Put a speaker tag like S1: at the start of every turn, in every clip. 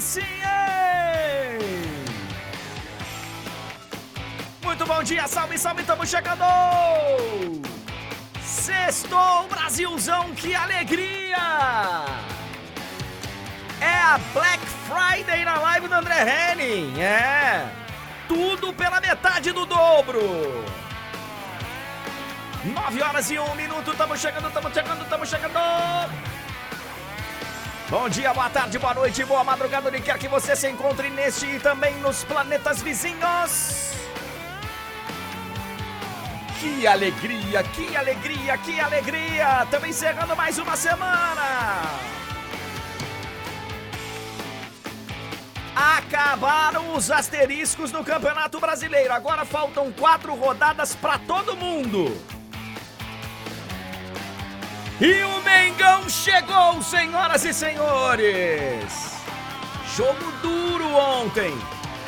S1: Sim? Muito bom dia, salve, salve, estamos chegando! Sextou, Brasilzão, que alegria! É a Black Friday na live do André Henning, é! Tudo pela metade do dobro! 9 horas e 1 minuto, estamos chegando, estamos chegando, estamos chegando! Bom dia, boa tarde, boa noite, boa madrugada, onde quer que você se encontre neste e também nos planetas vizinhos. Que alegria, que alegria, que alegria! Estamos encerrando mais uma semana! Acabaram os asteriscos do Campeonato Brasileiro. Agora faltam quatro rodadas para todo mundo. E o Mengão chegou, senhoras e senhores! Jogo duro ontem.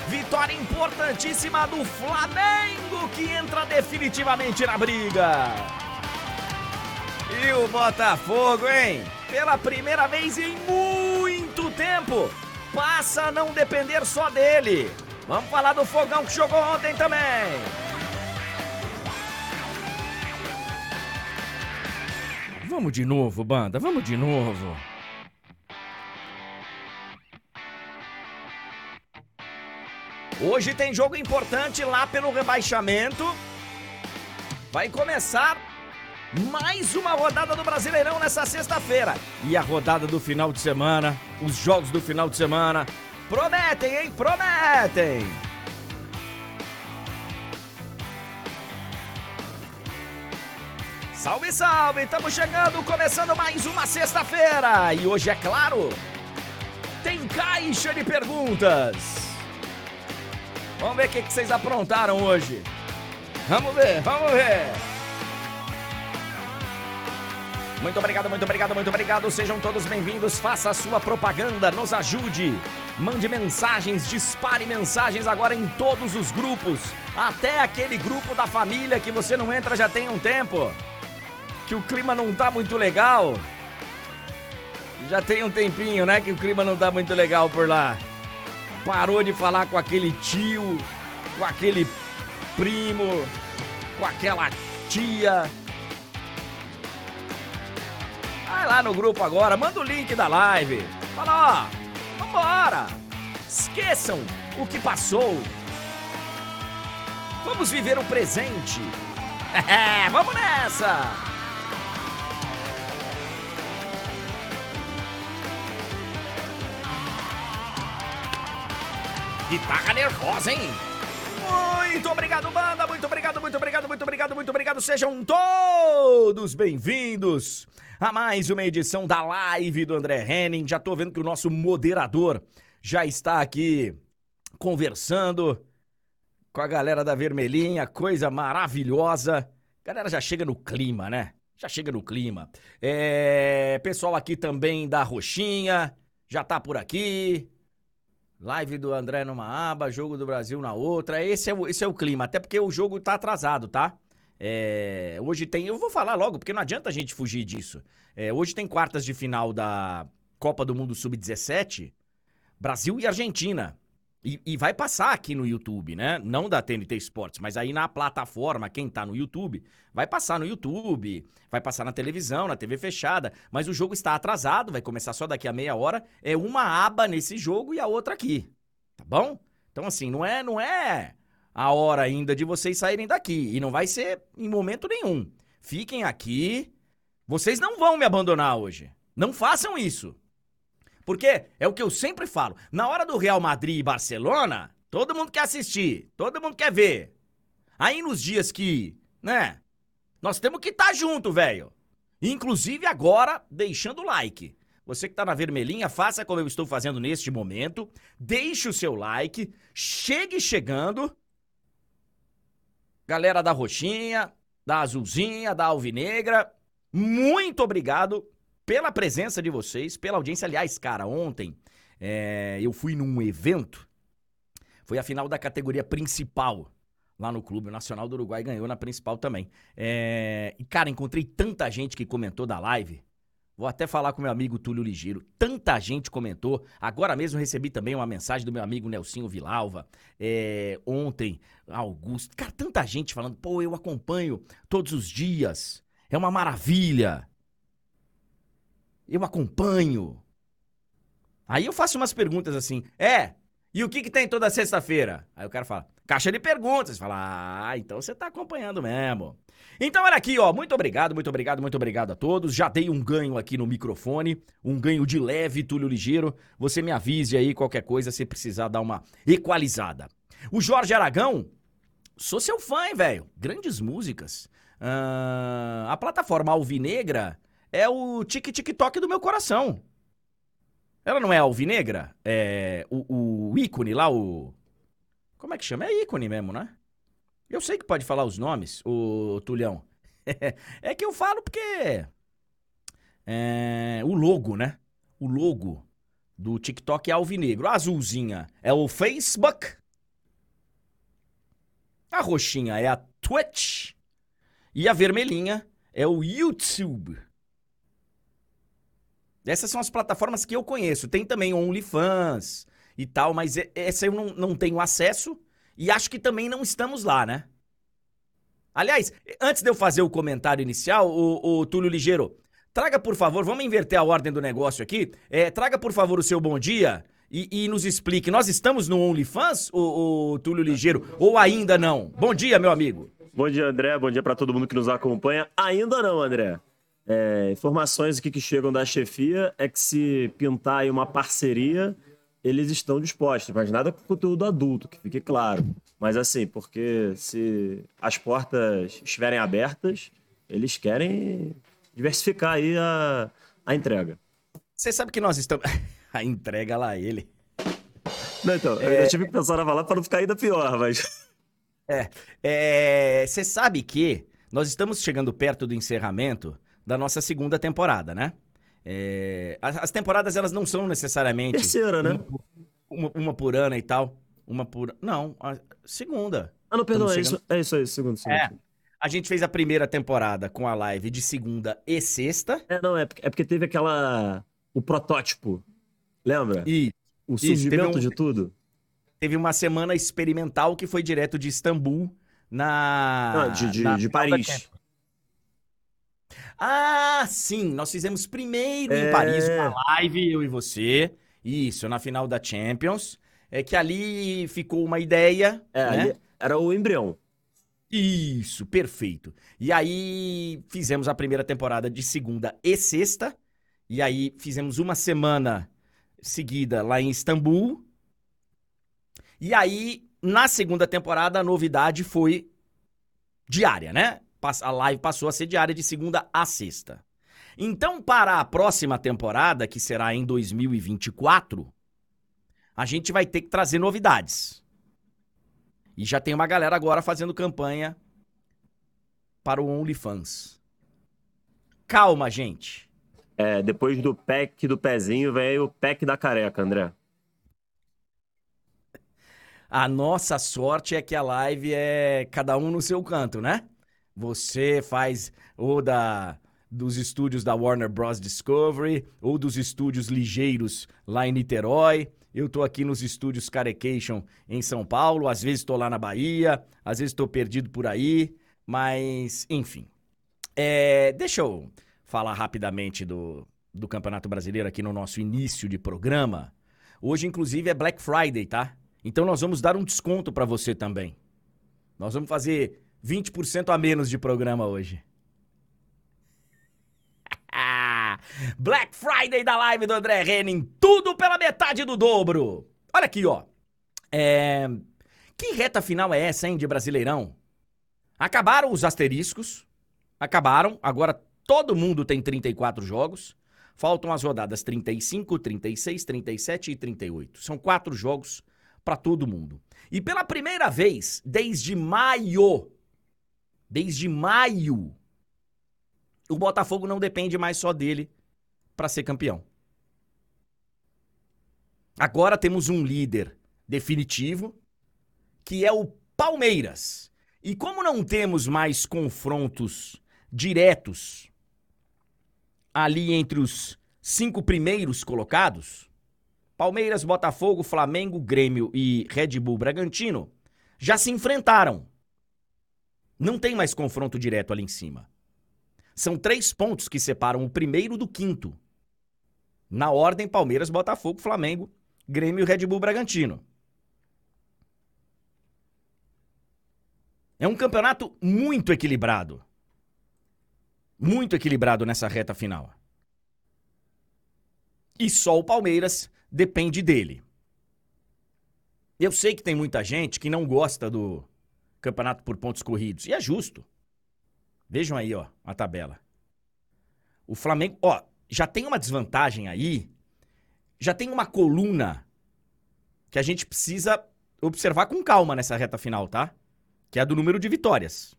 S1: Vitória importantíssima do Flamengo que entra definitivamente na briga. E o Botafogo, hein? Pela primeira vez em muito tempo, passa a não depender só dele. Vamos falar do Fogão que jogou ontem também. Vamos de novo, banda, vamos de novo. Hoje tem jogo importante lá pelo rebaixamento. Vai começar mais uma rodada do Brasileirão nessa sexta-feira. E a rodada do final de semana, os jogos do final de semana. Prometem, hein? Prometem! Salve, salve! Estamos chegando, começando mais uma sexta-feira. E hoje, é claro, tem caixa de perguntas. Vamos ver o que, vocês aprontaram hoje. Vamos ver, vamos ver. Muito obrigado, muito obrigado, muito obrigado. Sejam todos bem-vindos. Faça a sua propaganda, nos ajude. Mande mensagens, dispare mensagens agora em todos os grupos. Até aquele grupo da família que você não entra já tem um tempo que o clima não tá muito legal. Já tem um tempinho, né, que o clima não tá muito legal por lá. Parou de falar com aquele tio, com aquele primo, com aquela tia. Vai lá no grupo agora, manda o link da live. Fala, ó, vambora. Esqueçam o que passou. Vamos viver o presente. É, vamos nessa! Guitarra nervosa, hein? Muito obrigado, banda! Muito obrigado, muito obrigado, muito obrigado, muito obrigado! Sejam todos bem-vindos a mais uma edição da live do André Henning. Já tô vendo que o nosso moderador já está aqui conversando com a galera da Vermelhinha, coisa maravilhosa. A galera já chega no clima, né? Já chega no clima. É... Pessoal aqui também da Roxinha já tá por aqui. Live do André numa aba, jogo do Brasil na outra. Esse é o, esse é o clima, até porque o jogo tá atrasado, tá? É, hoje tem. Eu vou falar logo, porque não adianta a gente fugir disso. É, hoje tem quartas de final da Copa do Mundo Sub-17, Brasil e Argentina. E, e, vai passar aqui no YouTube, né? Não da TNT Sports, mas aí na plataforma, quem tá no YouTube, vai passar no YouTube, vai passar na televisão, na TV fechada. Mas o jogo está atrasado, vai começar só daqui a meia hora. É uma aba nesse jogo e a outra aqui. Tá bom? Então, assim, não é, não é a hora ainda de vocês saírem daqui. E não vai ser em momento nenhum. Fiquem aqui. Vocês não vão me abandonar hoje. Não façam isso. Porque é o que eu sempre falo. Na hora do Real Madrid e Barcelona, todo mundo quer assistir, todo mundo quer ver. Aí nos dias que, né, nós temos que estar tá junto, velho. Inclusive agora, deixando o like. Você que tá na vermelhinha, faça como eu estou fazendo neste momento. Deixe o seu like. Chegue chegando. Galera da roxinha, da azulzinha, da alvinegra, muito obrigado pela presença de vocês, pela audiência. Aliás, cara, ontem é, eu fui num evento, foi a final da categoria principal lá no Clube Nacional do Uruguai, ganhou na principal também. É, e, cara, encontrei tanta gente que comentou da live. Vou até falar com meu amigo Túlio Ligeiro. Tanta gente comentou. Agora mesmo recebi também uma mensagem do meu amigo Nelsinho Vilalva. É, ontem, Augusto. Cara, tanta gente falando. Pô, eu acompanho todos os dias. É uma maravilha. Eu acompanho. Aí eu faço umas perguntas assim. É, e o que, que tem toda sexta-feira? Aí o cara fala, caixa de perguntas. Você fala, ah, então você tá acompanhando mesmo. Então olha aqui, ó, muito obrigado, muito obrigado, muito obrigado a todos. Já dei um ganho aqui no microfone, um ganho de leve, Túlio Ligeiro. Você me avise aí qualquer coisa se precisar dar uma equalizada. O Jorge Aragão, sou seu fã, velho. Grandes músicas. Uh, a plataforma Alvinegra é o tic-tic-toc do meu coração. Ela não é alvinegra? É o, o ícone lá, o. Como é que chama? É ícone mesmo, né? Eu sei que pode falar os nomes, o Tulhão. é que eu falo porque. É, o logo, né? O logo do TikTok é alvinegro. A azulzinha é o Facebook. A roxinha é a Twitch. E a vermelhinha é o YouTube. Essas são as plataformas que eu conheço. Tem também OnlyFans e tal, mas essa eu não, não tenho acesso e acho que também não estamos lá, né? Aliás, antes de eu fazer o comentário inicial, o, o Túlio Ligeiro, traga por favor, vamos inverter a ordem do negócio aqui. É, traga por favor o seu bom dia e, e nos explique. Nós estamos no OnlyFans, o, o Túlio Ligeiro, ou ainda não? Bom dia, meu amigo.
S2: Bom dia, André. Bom dia para todo mundo que nos acompanha. Ainda não, André. É, informações aqui que chegam da chefia é que se pintar aí uma parceria, eles estão dispostos, mas nada com conteúdo adulto, que fique claro. Mas assim, porque se as portas estiverem abertas, eles querem diversificar aí a, a entrega.
S1: Você sabe que nós estamos. a entrega lá, ele.
S2: Não, então, é... eu tive que pensar na falar para não ficar ainda pior, mas.
S1: É. Você é... sabe que nós estamos chegando perto do encerramento da nossa segunda temporada, né? É, as, as, temporadas elas não são necessariamente
S2: terceira, né?
S1: Uma, uma, por ano e tal, uma por não, a segunda.
S2: Ah, não, perdão, é isso, é isso aí, segundo, segundo. É.
S1: A gente fez a primeira temporada com a live de segunda e sexta.
S2: É, não, é porque, é porque teve aquela o protótipo. Lembra?
S1: E
S2: o surgimento um, de tudo.
S1: Teve uma semana experimental que foi direto de Istambul na.
S2: Não, de, de,
S1: na
S2: de Paris.
S1: Ah, sim, nós fizemos primeiro é... em Paris uma live, eu e você. Isso, na final da Champions. É que ali ficou uma ideia. É, né?
S2: era o embrião.
S1: Isso, perfeito. E aí fizemos a primeira temporada de segunda e sexta. E aí fizemos uma semana seguida lá em Istambul. E aí, na segunda temporada, a novidade foi diária, né? A live passou a ser diária de segunda a sexta. Então, para a próxima temporada, que será em 2024, a gente vai ter que trazer novidades. E já tem uma galera agora fazendo campanha para o OnlyFans. Calma, gente.
S2: É, depois do pack do pezinho, vem o pack da careca, André.
S1: A nossa sorte é que a live é cada um no seu canto, né? Você faz ou da dos estúdios da Warner Bros. Discovery ou dos estúdios ligeiros lá em Niterói. Eu tô aqui nos estúdios Carecation em São Paulo, às vezes estou lá na Bahia, às vezes estou perdido por aí, mas enfim. É, deixa eu falar rapidamente do, do Campeonato Brasileiro aqui no nosso início de programa. Hoje, inclusive, é Black Friday, tá? Então nós vamos dar um desconto para você também. Nós vamos fazer 20% a menos de programa hoje. Black Friday da live do André Henning, tudo pela metade do dobro. Olha aqui, ó. É... Que reta final é essa, hein, de Brasileirão? Acabaram os asteriscos, acabaram, agora todo mundo tem 34 jogos. Faltam as rodadas 35, 36, 37 e 38. São quatro jogos para todo mundo. E pela primeira vez desde maio Desde maio, o Botafogo não depende mais só dele para ser campeão. Agora temos um líder definitivo, que é o Palmeiras. E como não temos mais confrontos diretos ali entre os cinco primeiros colocados, Palmeiras, Botafogo, Flamengo, Grêmio e Red Bull Bragantino, já se enfrentaram. Não tem mais confronto direto ali em cima. São três pontos que separam o primeiro do quinto. Na ordem, Palmeiras, Botafogo, Flamengo, Grêmio e Red Bull Bragantino. É um campeonato muito equilibrado. Muito equilibrado nessa reta final. E só o Palmeiras depende dele. Eu sei que tem muita gente que não gosta do campeonato por pontos corridos. E é justo. Vejam aí, ó, a tabela. O Flamengo, ó, já tem uma desvantagem aí. Já tem uma coluna que a gente precisa observar com calma nessa reta final, tá? Que é a do número de vitórias.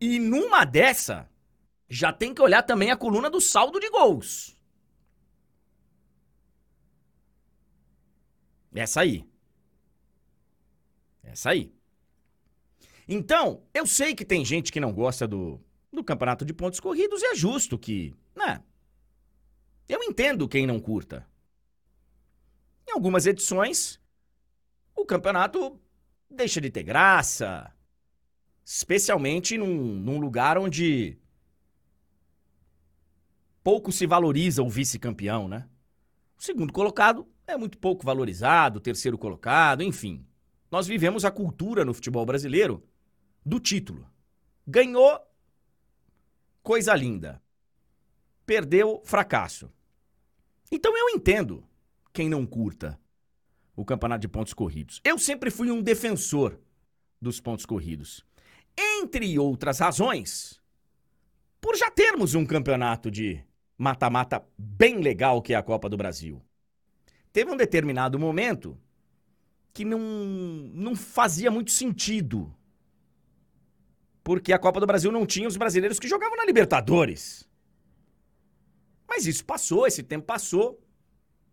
S1: E numa dessa, já tem que olhar também a coluna do saldo de gols. Essa aí. Essa aí. Então, eu sei que tem gente que não gosta do, do campeonato de pontos corridos e é justo que, né? Eu entendo quem não curta. Em algumas edições, o campeonato deixa de ter graça. Especialmente num, num lugar onde pouco se valoriza o vice-campeão, né? O segundo colocado é muito pouco valorizado, o terceiro colocado, enfim. Nós vivemos a cultura no futebol brasileiro do título. Ganhou, coisa linda. Perdeu, fracasso. Então eu entendo quem não curta o campeonato de pontos corridos. Eu sempre fui um defensor dos pontos corridos. Entre outras razões, por já termos um campeonato de mata-mata bem legal que é a Copa do Brasil. Teve um determinado momento que não, não fazia muito sentido porque a Copa do Brasil não tinha os brasileiros que jogavam na Libertadores. Mas isso passou, esse tempo passou.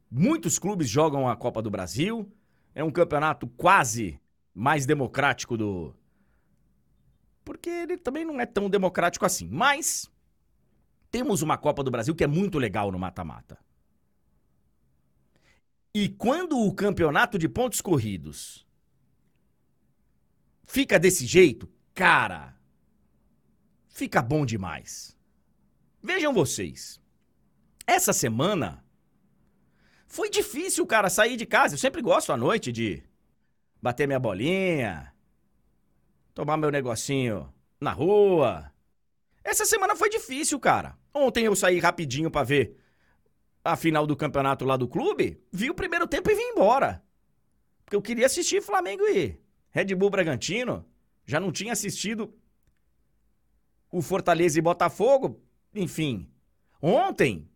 S1: Muitos clubes jogam a Copa do Brasil. É um campeonato quase mais democrático do. Porque ele também não é tão democrático assim. Mas temos uma Copa do Brasil que é muito legal no mata-mata. E quando o campeonato de pontos corridos fica desse jeito, cara, fica bom demais. Vejam vocês. Essa semana foi difícil, cara, sair de casa. Eu sempre gosto à noite de bater minha bolinha, tomar meu negocinho na rua. Essa semana foi difícil, cara. Ontem eu saí rapidinho para ver a final do campeonato lá do clube, vi o primeiro tempo e vim embora. Porque eu queria assistir Flamengo e Red Bull Bragantino. Já não tinha assistido o Fortaleza e Botafogo, enfim. Ontem,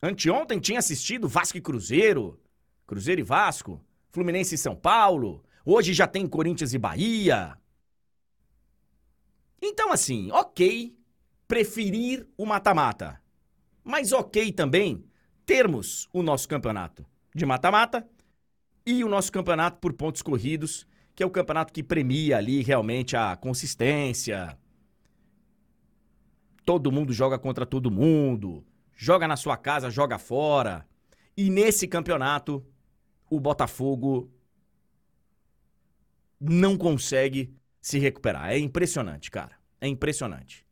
S1: anteontem, tinha assistido Vasco e Cruzeiro, Cruzeiro e Vasco, Fluminense e São Paulo. Hoje já tem Corinthians e Bahia. Então, assim, ok preferir o mata-mata. Mas ok também termos o nosso campeonato de mata-mata e o nosso campeonato por pontos corridos, que é o campeonato que premia ali realmente a consistência, Todo mundo joga contra todo mundo. Joga na sua casa, joga fora. E nesse campeonato, o Botafogo não consegue se recuperar. É impressionante, cara. É impressionante.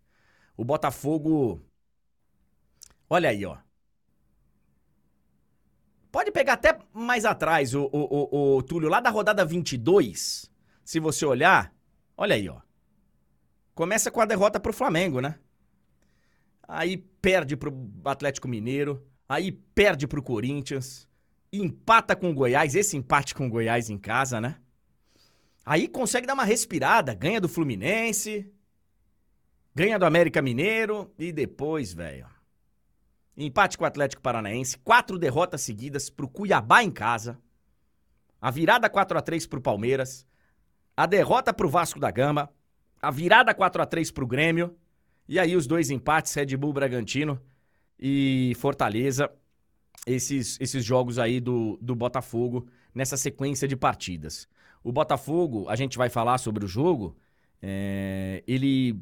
S1: O Botafogo. Olha aí, ó. Pode pegar até mais atrás, o, o, o, o Túlio, lá da rodada 22. Se você olhar, olha aí, ó. Começa com a derrota pro Flamengo, né? aí perde pro Atlético Mineiro, aí perde pro Corinthians, empata com o Goiás, esse empate com o Goiás em casa, né? Aí consegue dar uma respirada, ganha do Fluminense, ganha do América Mineiro e depois, velho. Empate com o Atlético Paranaense, quatro derrotas seguidas pro Cuiabá em casa. A virada 4 a 3 pro Palmeiras, a derrota pro Vasco da Gama, a virada 4 a 3 pro Grêmio e aí os dois empates, Red Bull Bragantino e Fortaleza, esses, esses jogos aí do, do Botafogo nessa sequência de partidas. O Botafogo, a gente vai falar sobre o jogo, é, ele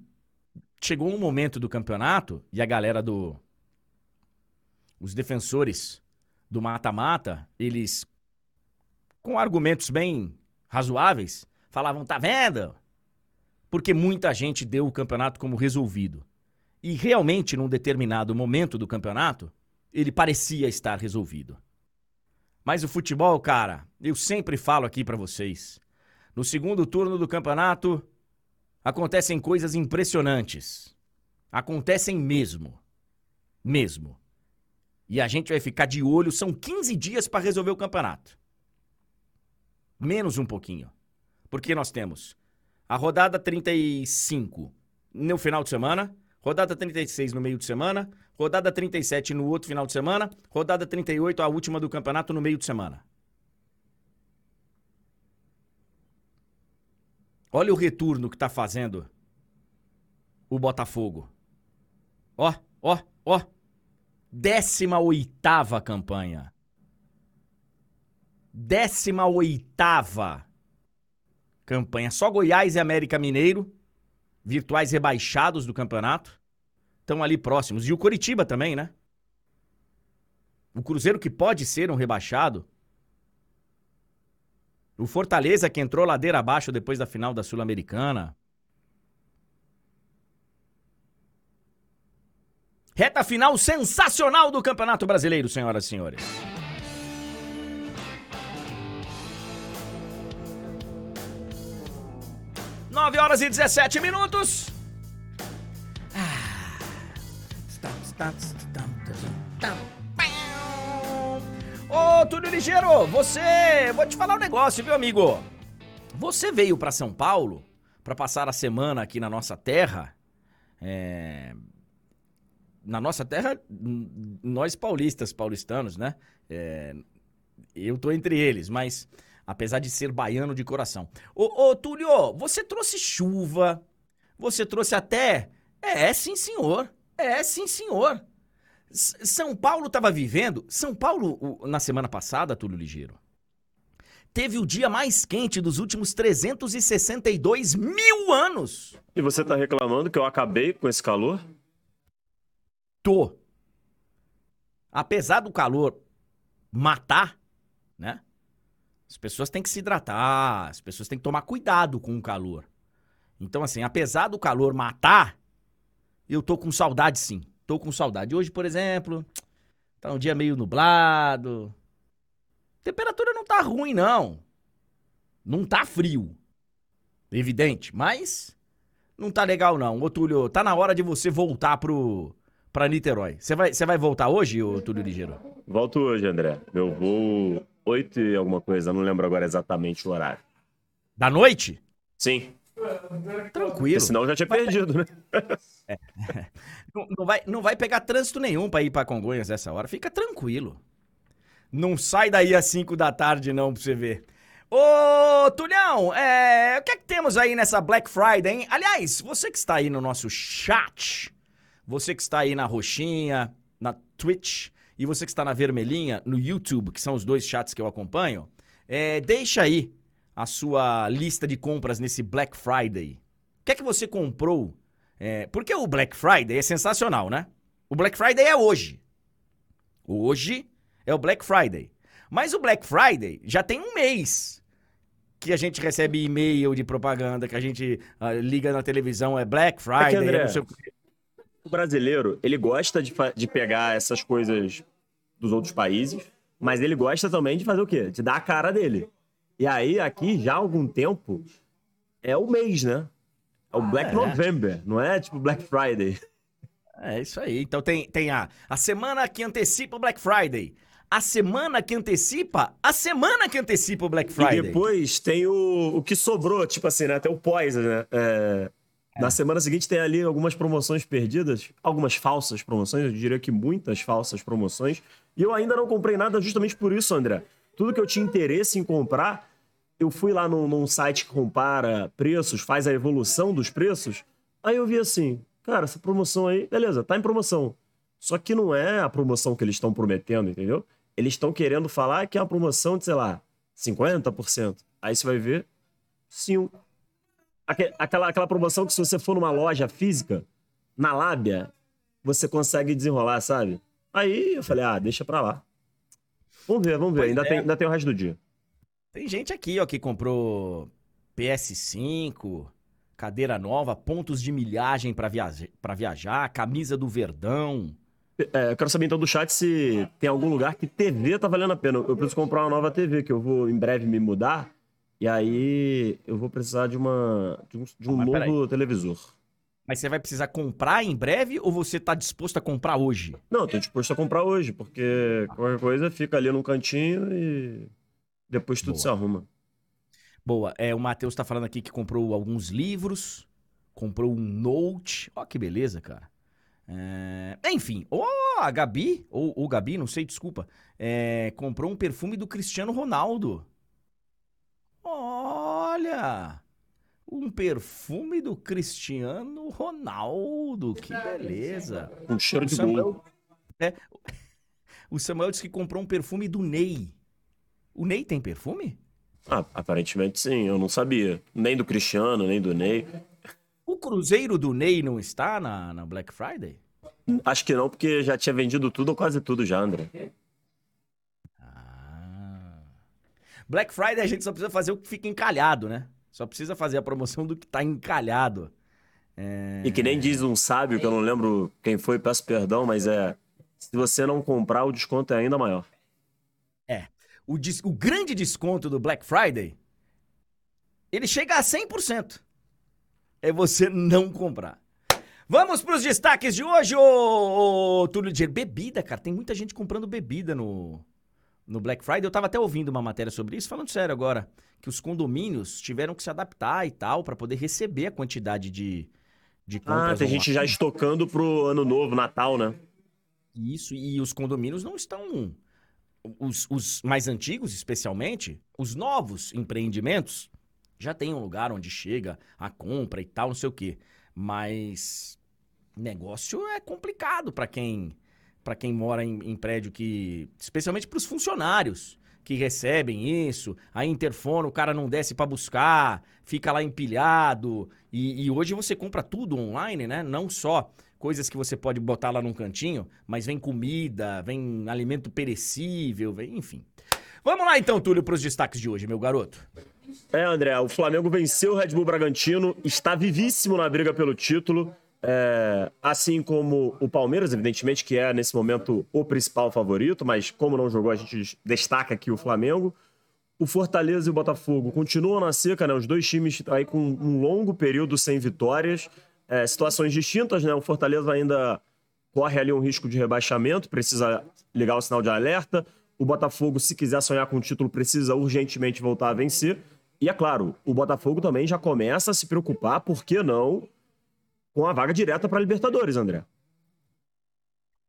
S1: chegou um momento do campeonato e a galera do. Os defensores do mata-mata, eles, com argumentos bem razoáveis, falavam: tá vendo? Porque muita gente deu o campeonato como resolvido. E realmente, num determinado momento do campeonato, ele parecia estar resolvido. Mas o futebol, cara, eu sempre falo aqui para vocês. No segundo turno do campeonato, acontecem coisas impressionantes. Acontecem mesmo. Mesmo. E a gente vai ficar de olho, são 15 dias para resolver o campeonato. Menos um pouquinho. Porque nós temos a rodada 35 no final de semana, rodada 36 no meio de semana, rodada 37 no outro final de semana, rodada 38 a última do campeonato no meio de semana. Olha o retorno que tá fazendo o Botafogo. Ó, ó, ó. 18 campanha. 18 campanha. Só Goiás e América Mineiro, virtuais rebaixados do campeonato, estão ali próximos. E o Coritiba também, né? O Cruzeiro que pode ser um rebaixado. O Fortaleza que entrou ladeira abaixo depois da final da Sul-Americana. Reta final sensacional do Campeonato Brasileiro, senhoras e senhores. 9 horas e 17 minutos. Ah. Ô, Túlio Ligeiro, você. Vou te falar um negócio, viu, amigo? Você veio para São Paulo para passar a semana aqui na nossa terra. É... Na nossa terra, nós paulistas, paulistanos, né? É... Eu tô entre eles, mas apesar de ser baiano de coração. Ô, ô Túlio, você trouxe chuva, você trouxe até. É, sim, senhor. É, sim, senhor. S São Paulo estava vivendo. São Paulo, na semana passada, Túlio Ligeiro, teve o dia mais quente dos últimos 362 mil anos.
S2: E você tá reclamando que eu acabei com esse calor?
S1: Tô. Apesar do calor matar, né? As pessoas têm que se hidratar, as pessoas têm que tomar cuidado com o calor. Então, assim, apesar do calor matar, eu tô com saudade sim. Tô com saudade. Hoje, por exemplo, tá um dia meio nublado. temperatura não tá ruim, não. Não tá frio. Evidente, mas não tá legal, não. Ô, Túlio, tá na hora de você voltar pro, pra Niterói. Você vai, vai voltar hoje, ô Túlio Ligeiro?
S2: Volto hoje, André. Meu voo 8 e alguma coisa, não lembro agora exatamente o horário.
S1: Da noite?
S2: Sim.
S1: Tranquilo. Porque
S2: senão eu já tinha perdido, né?
S1: É. Não, não, vai, não vai pegar trânsito nenhum para ir para Congonhas essa hora. Fica tranquilo. Não sai daí às 5 da tarde, não, pra você ver. Ô, Tulhão, é... o que é que temos aí nessa Black Friday, hein? Aliás, você que está aí no nosso chat, você que está aí na roxinha, na Twitch, e você que está na vermelhinha, no YouTube, que são os dois chats que eu acompanho, é, deixa aí a sua lista de compras nesse Black Friday. O que é que você comprou? É, porque o Black Friday é sensacional, né? O Black Friday é hoje. Hoje é o Black Friday. Mas o Black Friday já tem um mês que a gente recebe e-mail de propaganda, que a gente uh, liga na televisão, é Black Friday, é André, não sei o
S2: o brasileiro, ele gosta de, de pegar essas coisas dos outros países, mas ele gosta também de fazer o quê? De dar a cara dele. E aí, aqui, já há algum tempo, é o mês, né? É o Black ah, é. November, não é tipo Black Friday.
S1: É isso aí. Então tem, tem a, a semana que antecipa o Black Friday. A semana que antecipa a semana que antecipa o Black Friday.
S2: E depois tem o, o que sobrou, tipo assim, né? Tem o pós, né? É, Na semana seguinte tem ali algumas promoções perdidas, algumas falsas promoções, eu diria que muitas falsas promoções. E eu ainda não comprei nada justamente por isso, André. Tudo que eu tinha interesse em comprar, eu fui lá num, num site que compara preços, faz a evolução dos preços. Aí eu vi assim, cara, essa promoção aí, beleza, tá em promoção. Só que não é a promoção que eles estão prometendo, entendeu? Eles estão querendo falar que é uma promoção de, sei lá, 50%. Aí você vai ver, 5%, aquela, aquela promoção que se você for numa loja física, na lábia, você consegue desenrolar, sabe? Aí eu falei, ah, deixa pra lá. Vamos ver, vamos ver. Ainda, é. tem, ainda tem o resto do dia.
S1: Tem gente aqui, ó, que comprou PS5, cadeira nova, pontos de milhagem para viajar, viajar, camisa do Verdão.
S2: É, eu quero saber então do chat se tem algum lugar que TV tá valendo a pena. Eu preciso comprar uma nova TV, que eu vou em breve me mudar. E aí eu vou precisar de, uma, de um, de um novo televisor.
S1: Mas você vai precisar comprar em breve ou você tá disposto a comprar hoje?
S2: Não, tô disposto a comprar hoje, porque qualquer coisa fica ali num cantinho e depois tudo Boa. se arruma.
S1: Boa. É, o Matheus tá falando aqui que comprou alguns livros, comprou um Note. Ó, que beleza, cara. É... Enfim, ou a Gabi, ou o Gabi, não sei, desculpa, é... comprou um perfume do Cristiano Ronaldo. Olha! Um perfume do Cristiano Ronaldo. Que beleza.
S2: Um cheiro de Samuel...
S1: É, o Samuel disse que comprou um perfume do Ney. O Ney tem perfume?
S2: Ah, aparentemente sim, eu não sabia. Nem do Cristiano, nem do Ney.
S1: O Cruzeiro do Ney não está na, na Black Friday?
S2: Acho que não, porque já tinha vendido tudo ou quase tudo já, André.
S1: Black Friday a gente só precisa fazer o que fica encalhado, né? Só precisa fazer a promoção do que tá encalhado.
S2: É... E que nem diz um sábio, que eu não lembro quem foi, peço perdão, mas é. Se você não comprar, o desconto é ainda maior.
S1: É. O, o grande desconto do Black Friday, ele chega a 100% é você não comprar. Vamos para os destaques de hoje, ô, ô Túlio de Bebida, cara. Tem muita gente comprando bebida no, no Black Friday. Eu tava até ouvindo uma matéria sobre isso, falando sério agora, que os condomínios tiveram que se adaptar e tal para poder receber a quantidade de, de compras.
S2: Ah, tem gente já estocando pro ano novo, Natal, né?
S1: Isso, e os condomínios não estão. Os, os mais antigos, especialmente, os novos empreendimentos, já tem um lugar onde chega a compra e tal, não sei o quê. Mas negócio é complicado para quem para quem mora em, em prédio que, especialmente para os funcionários que recebem isso, aí interfona, o cara não desce para buscar, fica lá empilhado. E, e, hoje você compra tudo online, né? Não só coisas que você pode botar lá num cantinho, mas vem comida, vem alimento perecível, vem, enfim. Vamos lá então, Túlio, para os destaques de hoje, meu garoto.
S2: É, André, o Flamengo venceu o Red Bull Bragantino, está vivíssimo na briga pelo título. É, assim como o Palmeiras, evidentemente, que é nesse momento o principal favorito, mas como não jogou, a gente destaca aqui o Flamengo. O Fortaleza e o Botafogo continuam na seca, né? Os dois times aí com um longo período sem vitórias. É, situações distintas, né? O Fortaleza ainda corre ali um risco de rebaixamento, precisa ligar o sinal de alerta. O Botafogo, se quiser sonhar com o título, precisa urgentemente voltar a vencer. E é claro, o Botafogo também já começa a se preocupar, por que não, com a vaga direta para a Libertadores, André.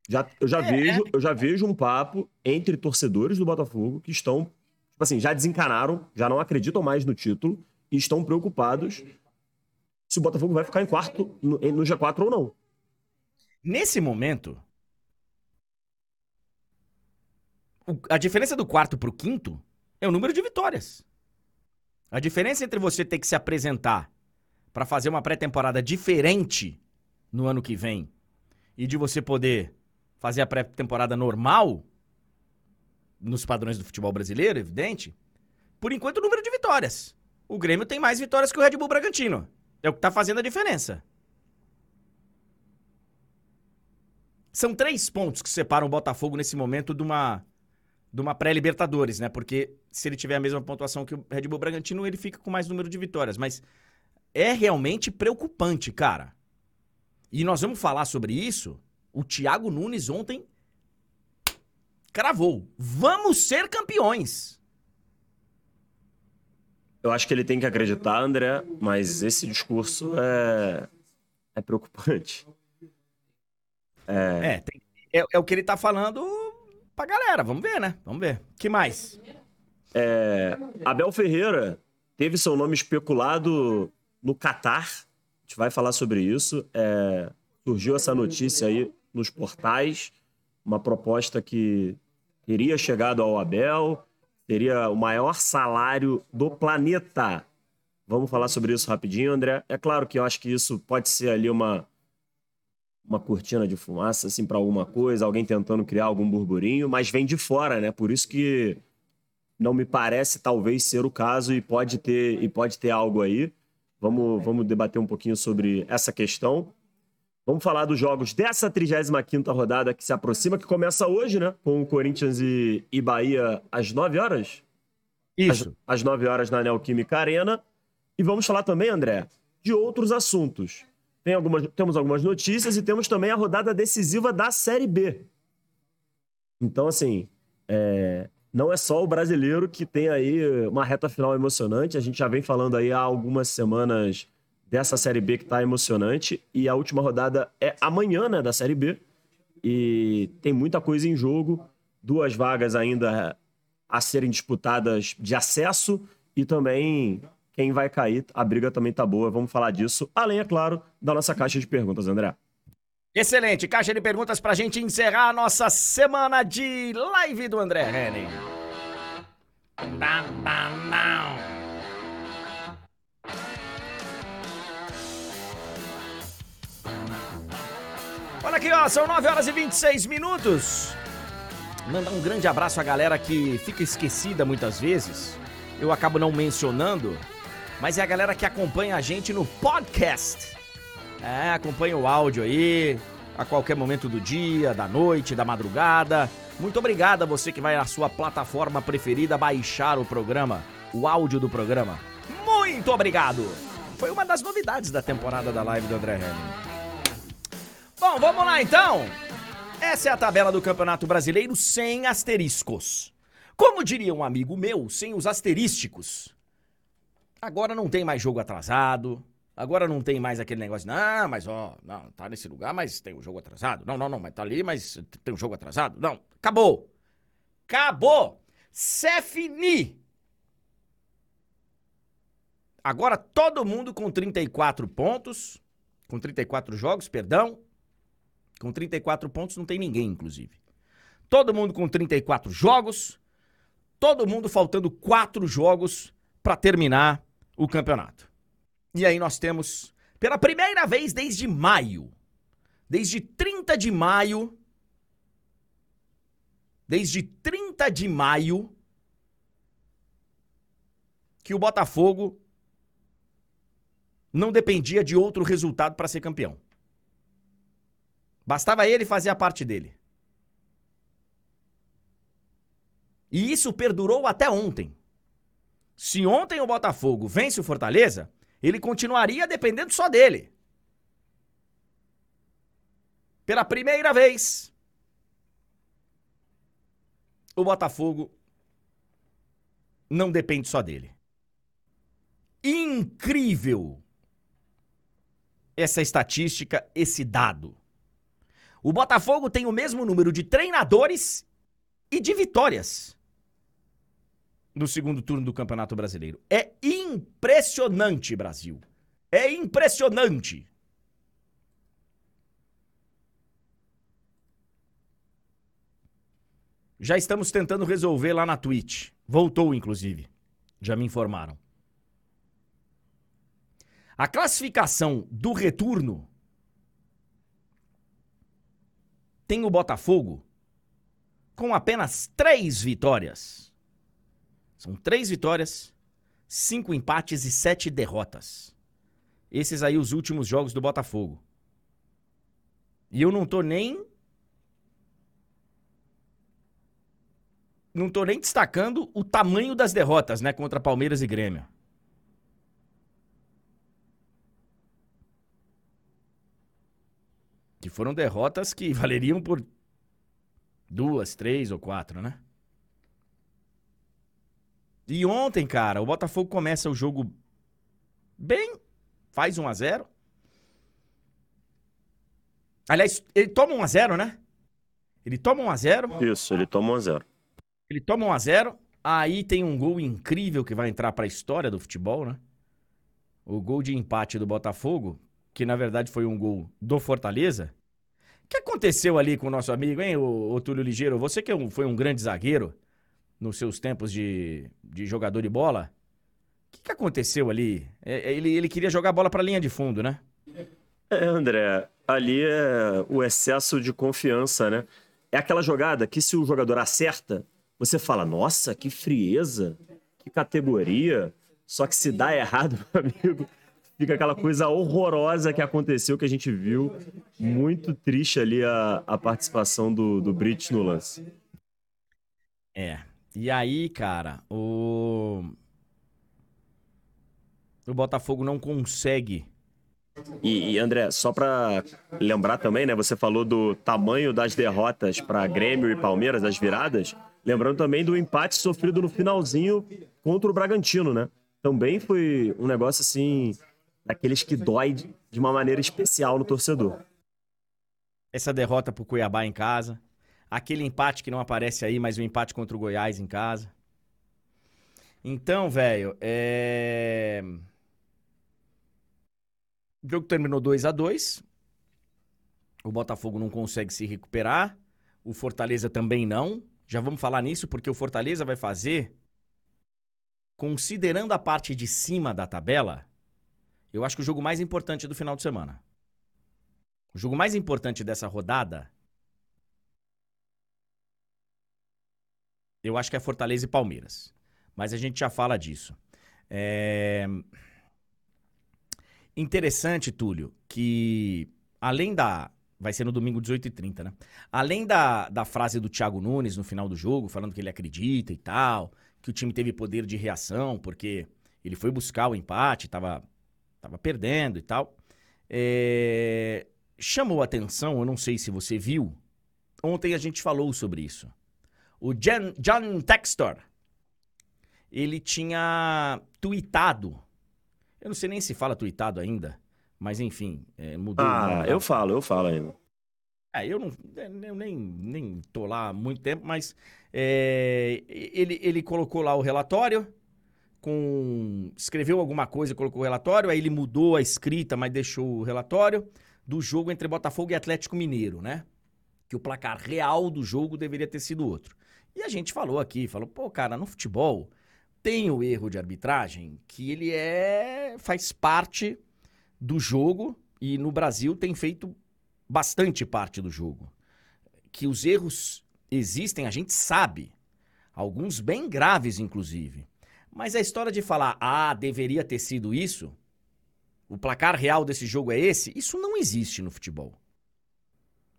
S2: Já, eu, já é. vejo, eu já vejo um papo entre torcedores do Botafogo que estão, tipo assim, já desencanaram, já não acreditam mais no título e estão preocupados se o Botafogo vai ficar em quarto no, no G4 ou não.
S1: Nesse momento, a diferença do quarto para o quinto é o número de vitórias. A diferença entre você ter que se apresentar para fazer uma pré-temporada diferente no ano que vem e de você poder fazer a pré-temporada normal nos padrões do futebol brasileiro, evidente, por enquanto o número de vitórias. O Grêmio tem mais vitórias que o Red Bull Bragantino. É o que tá fazendo a diferença. São três pontos que separam o Botafogo nesse momento de uma de uma pré-Libertadores, né? Porque se ele tiver a mesma pontuação que o Red Bull Bragantino, ele fica com mais número de vitórias. Mas é realmente preocupante, cara. E nós vamos falar sobre isso. O Thiago Nunes ontem cravou. Vamos ser campeões.
S2: Eu acho que ele tem que acreditar, André, mas esse discurso é, é preocupante.
S1: É, é, é, é o que ele tá falando pra galera. Vamos ver, né? Vamos ver. que mais?
S2: É, Abel Ferreira teve seu nome especulado no Catar. A gente vai falar sobre isso. É, surgiu essa notícia aí nos portais. Uma proposta que teria chegado ao Abel, teria o maior salário do planeta. Vamos falar sobre isso rapidinho, André. É claro que eu acho que isso pode ser ali uma, uma cortina de fumaça, assim, para alguma coisa, alguém tentando criar algum burburinho, mas vem de fora, né? Por isso que não me parece talvez ser o caso e pode ter, e pode ter algo aí. Vamos, vamos debater um pouquinho sobre essa questão. Vamos falar dos jogos dessa 35ª rodada que se aproxima, que começa hoje, né? Com o Corinthians e, e Bahia às 9 horas?
S1: Isso.
S2: Às, às 9 horas na Neoquímica Arena. E vamos falar também, André, de outros assuntos. Tem algumas, temos algumas notícias e temos também a rodada decisiva da Série B. Então, assim, é, não é só o brasileiro que tem aí uma reta final emocionante. A gente já vem falando aí há algumas semanas dessa Série B que está emocionante. E a última rodada é amanhã, né, da Série B. E tem muita coisa em jogo. Duas vagas ainda a serem disputadas de acesso e também quem vai cair. A briga também tá boa, vamos falar disso. Além, é claro, da nossa caixa de perguntas, André.
S1: Excelente, caixa de perguntas pra gente encerrar a nossa semana de live do André Henning. Olha aqui, ó, são 9 horas e 26 minutos. Mandar um grande abraço à galera que fica esquecida muitas vezes. Eu acabo não mencionando, mas é a galera que acompanha a gente no podcast. É, acompanha o áudio aí, a qualquer momento do dia, da noite, da madrugada. Muito obrigado a você que vai na sua plataforma preferida baixar o programa, o áudio do programa. Muito obrigado! Foi uma das novidades da temporada da live do André Henning. Bom, vamos lá então! Essa é a tabela do Campeonato Brasileiro sem asteriscos. Como diria um amigo meu, sem os asterísticos. Agora não tem mais jogo atrasado. Agora não tem mais aquele negócio, não, mas ó, não, tá nesse lugar, mas tem o um jogo atrasado. Não, não, não, mas tá ali, mas tem um jogo atrasado. Não, acabou. Acabou. C'est fini. Agora todo mundo com 34 pontos, com 34 jogos, perdão. Com 34 pontos não tem ninguém, inclusive. Todo mundo com 34 jogos, todo mundo faltando 4 jogos para terminar o campeonato. E aí nós temos, pela primeira vez desde maio, desde 30 de maio, desde 30 de maio, que o Botafogo não dependia de outro resultado para ser campeão. Bastava ele fazer a parte dele. E isso perdurou até ontem. Se ontem o Botafogo vence o Fortaleza, ele continuaria dependendo só dele. Pela primeira vez, o Botafogo não depende só dele. Incrível essa estatística, esse dado. O Botafogo tem o mesmo número de treinadores e de vitórias no segundo turno do Campeonato Brasileiro. É impressionante, Brasil. É impressionante. Já estamos tentando resolver lá na Twitch. Voltou, inclusive. Já me informaram. A classificação do retorno tem o Botafogo com apenas três vitórias. São três vitórias, cinco empates e sete derrotas. Esses aí os últimos jogos do Botafogo. E eu não tô nem. Não tô nem destacando o tamanho das derrotas, né? Contra Palmeiras e Grêmio. Que foram derrotas que valeriam por duas, três ou quatro, né? E ontem, cara, o Botafogo começa o jogo bem, faz 1 a 0 Aliás, ele toma 1 a 0 né? Ele toma 1 a 0
S2: Isso, ele toma 1 a 0
S1: Ele toma 1 a 0 Aí tem um gol incrível que vai entrar para a história do futebol, né? O gol de empate do Botafogo, que na verdade foi um gol do Fortaleza. O que aconteceu ali com o nosso amigo, hein, o, o Túlio Ligeiro? Você que é foi um grande zagueiro, nos seus tempos de, de jogador de bola. O que, que aconteceu ali? É, é ele, ele queria jogar a bola para a linha de fundo, né?
S2: É, André, ali é o excesso de confiança, né? É aquela jogada que se o jogador acerta, você fala, nossa, que frieza, que categoria. Só que se dá errado, meu amigo, fica aquela coisa horrorosa que aconteceu, que a gente viu. Muito triste ali a, a participação do, do Brit no lance.
S1: É. E aí, cara, o. O Botafogo não consegue.
S2: E, e André, só para lembrar também, né? Você falou do tamanho das derrotas para Grêmio e Palmeiras, das viradas. Lembrando também do empate sofrido no finalzinho contra o Bragantino, né? Também foi um negócio assim, daqueles que dói de uma maneira especial no torcedor.
S1: Essa derrota pro Cuiabá em casa. Aquele empate que não aparece aí, mas o empate contra o Goiás em casa. Então, velho, é. O jogo terminou 2 a 2 O Botafogo não consegue se recuperar. O Fortaleza também não. Já vamos falar nisso porque o Fortaleza vai fazer, considerando a parte de cima da tabela, eu acho que o jogo mais importante do final de semana. O jogo mais importante dessa rodada. Eu acho que é Fortaleza e Palmeiras. Mas a gente já fala disso. É. Interessante, Túlio, que além da. Vai ser no domingo 18h30, né? Além da, da frase do Thiago Nunes no final do jogo, falando que ele acredita e tal, que o time teve poder de reação, porque ele foi buscar o empate, tava, tava perdendo e tal. É... Chamou atenção, eu não sei se você viu, ontem a gente falou sobre isso. O Jan, John Textor, ele tinha tweetado eu não sei nem se fala tweetado ainda, mas enfim, é, mudou.
S2: Ah, eu falo, eu falo ainda.
S1: É, eu não é, eu nem, nem tô lá há muito tempo, mas é, ele, ele colocou lá o relatório, com escreveu alguma coisa, colocou o relatório, aí ele mudou a escrita, mas deixou o relatório do jogo entre Botafogo e Atlético Mineiro, né? Que o placar real do jogo deveria ter sido outro. E a gente falou aqui, falou, pô, cara, no futebol tem o erro de arbitragem que ele é faz parte do jogo e no Brasil tem feito bastante parte do jogo. Que os erros existem, a gente sabe. Alguns bem graves, inclusive. Mas a história de falar, ah, deveria ter sido isso, o placar real desse jogo é esse, isso não existe no futebol.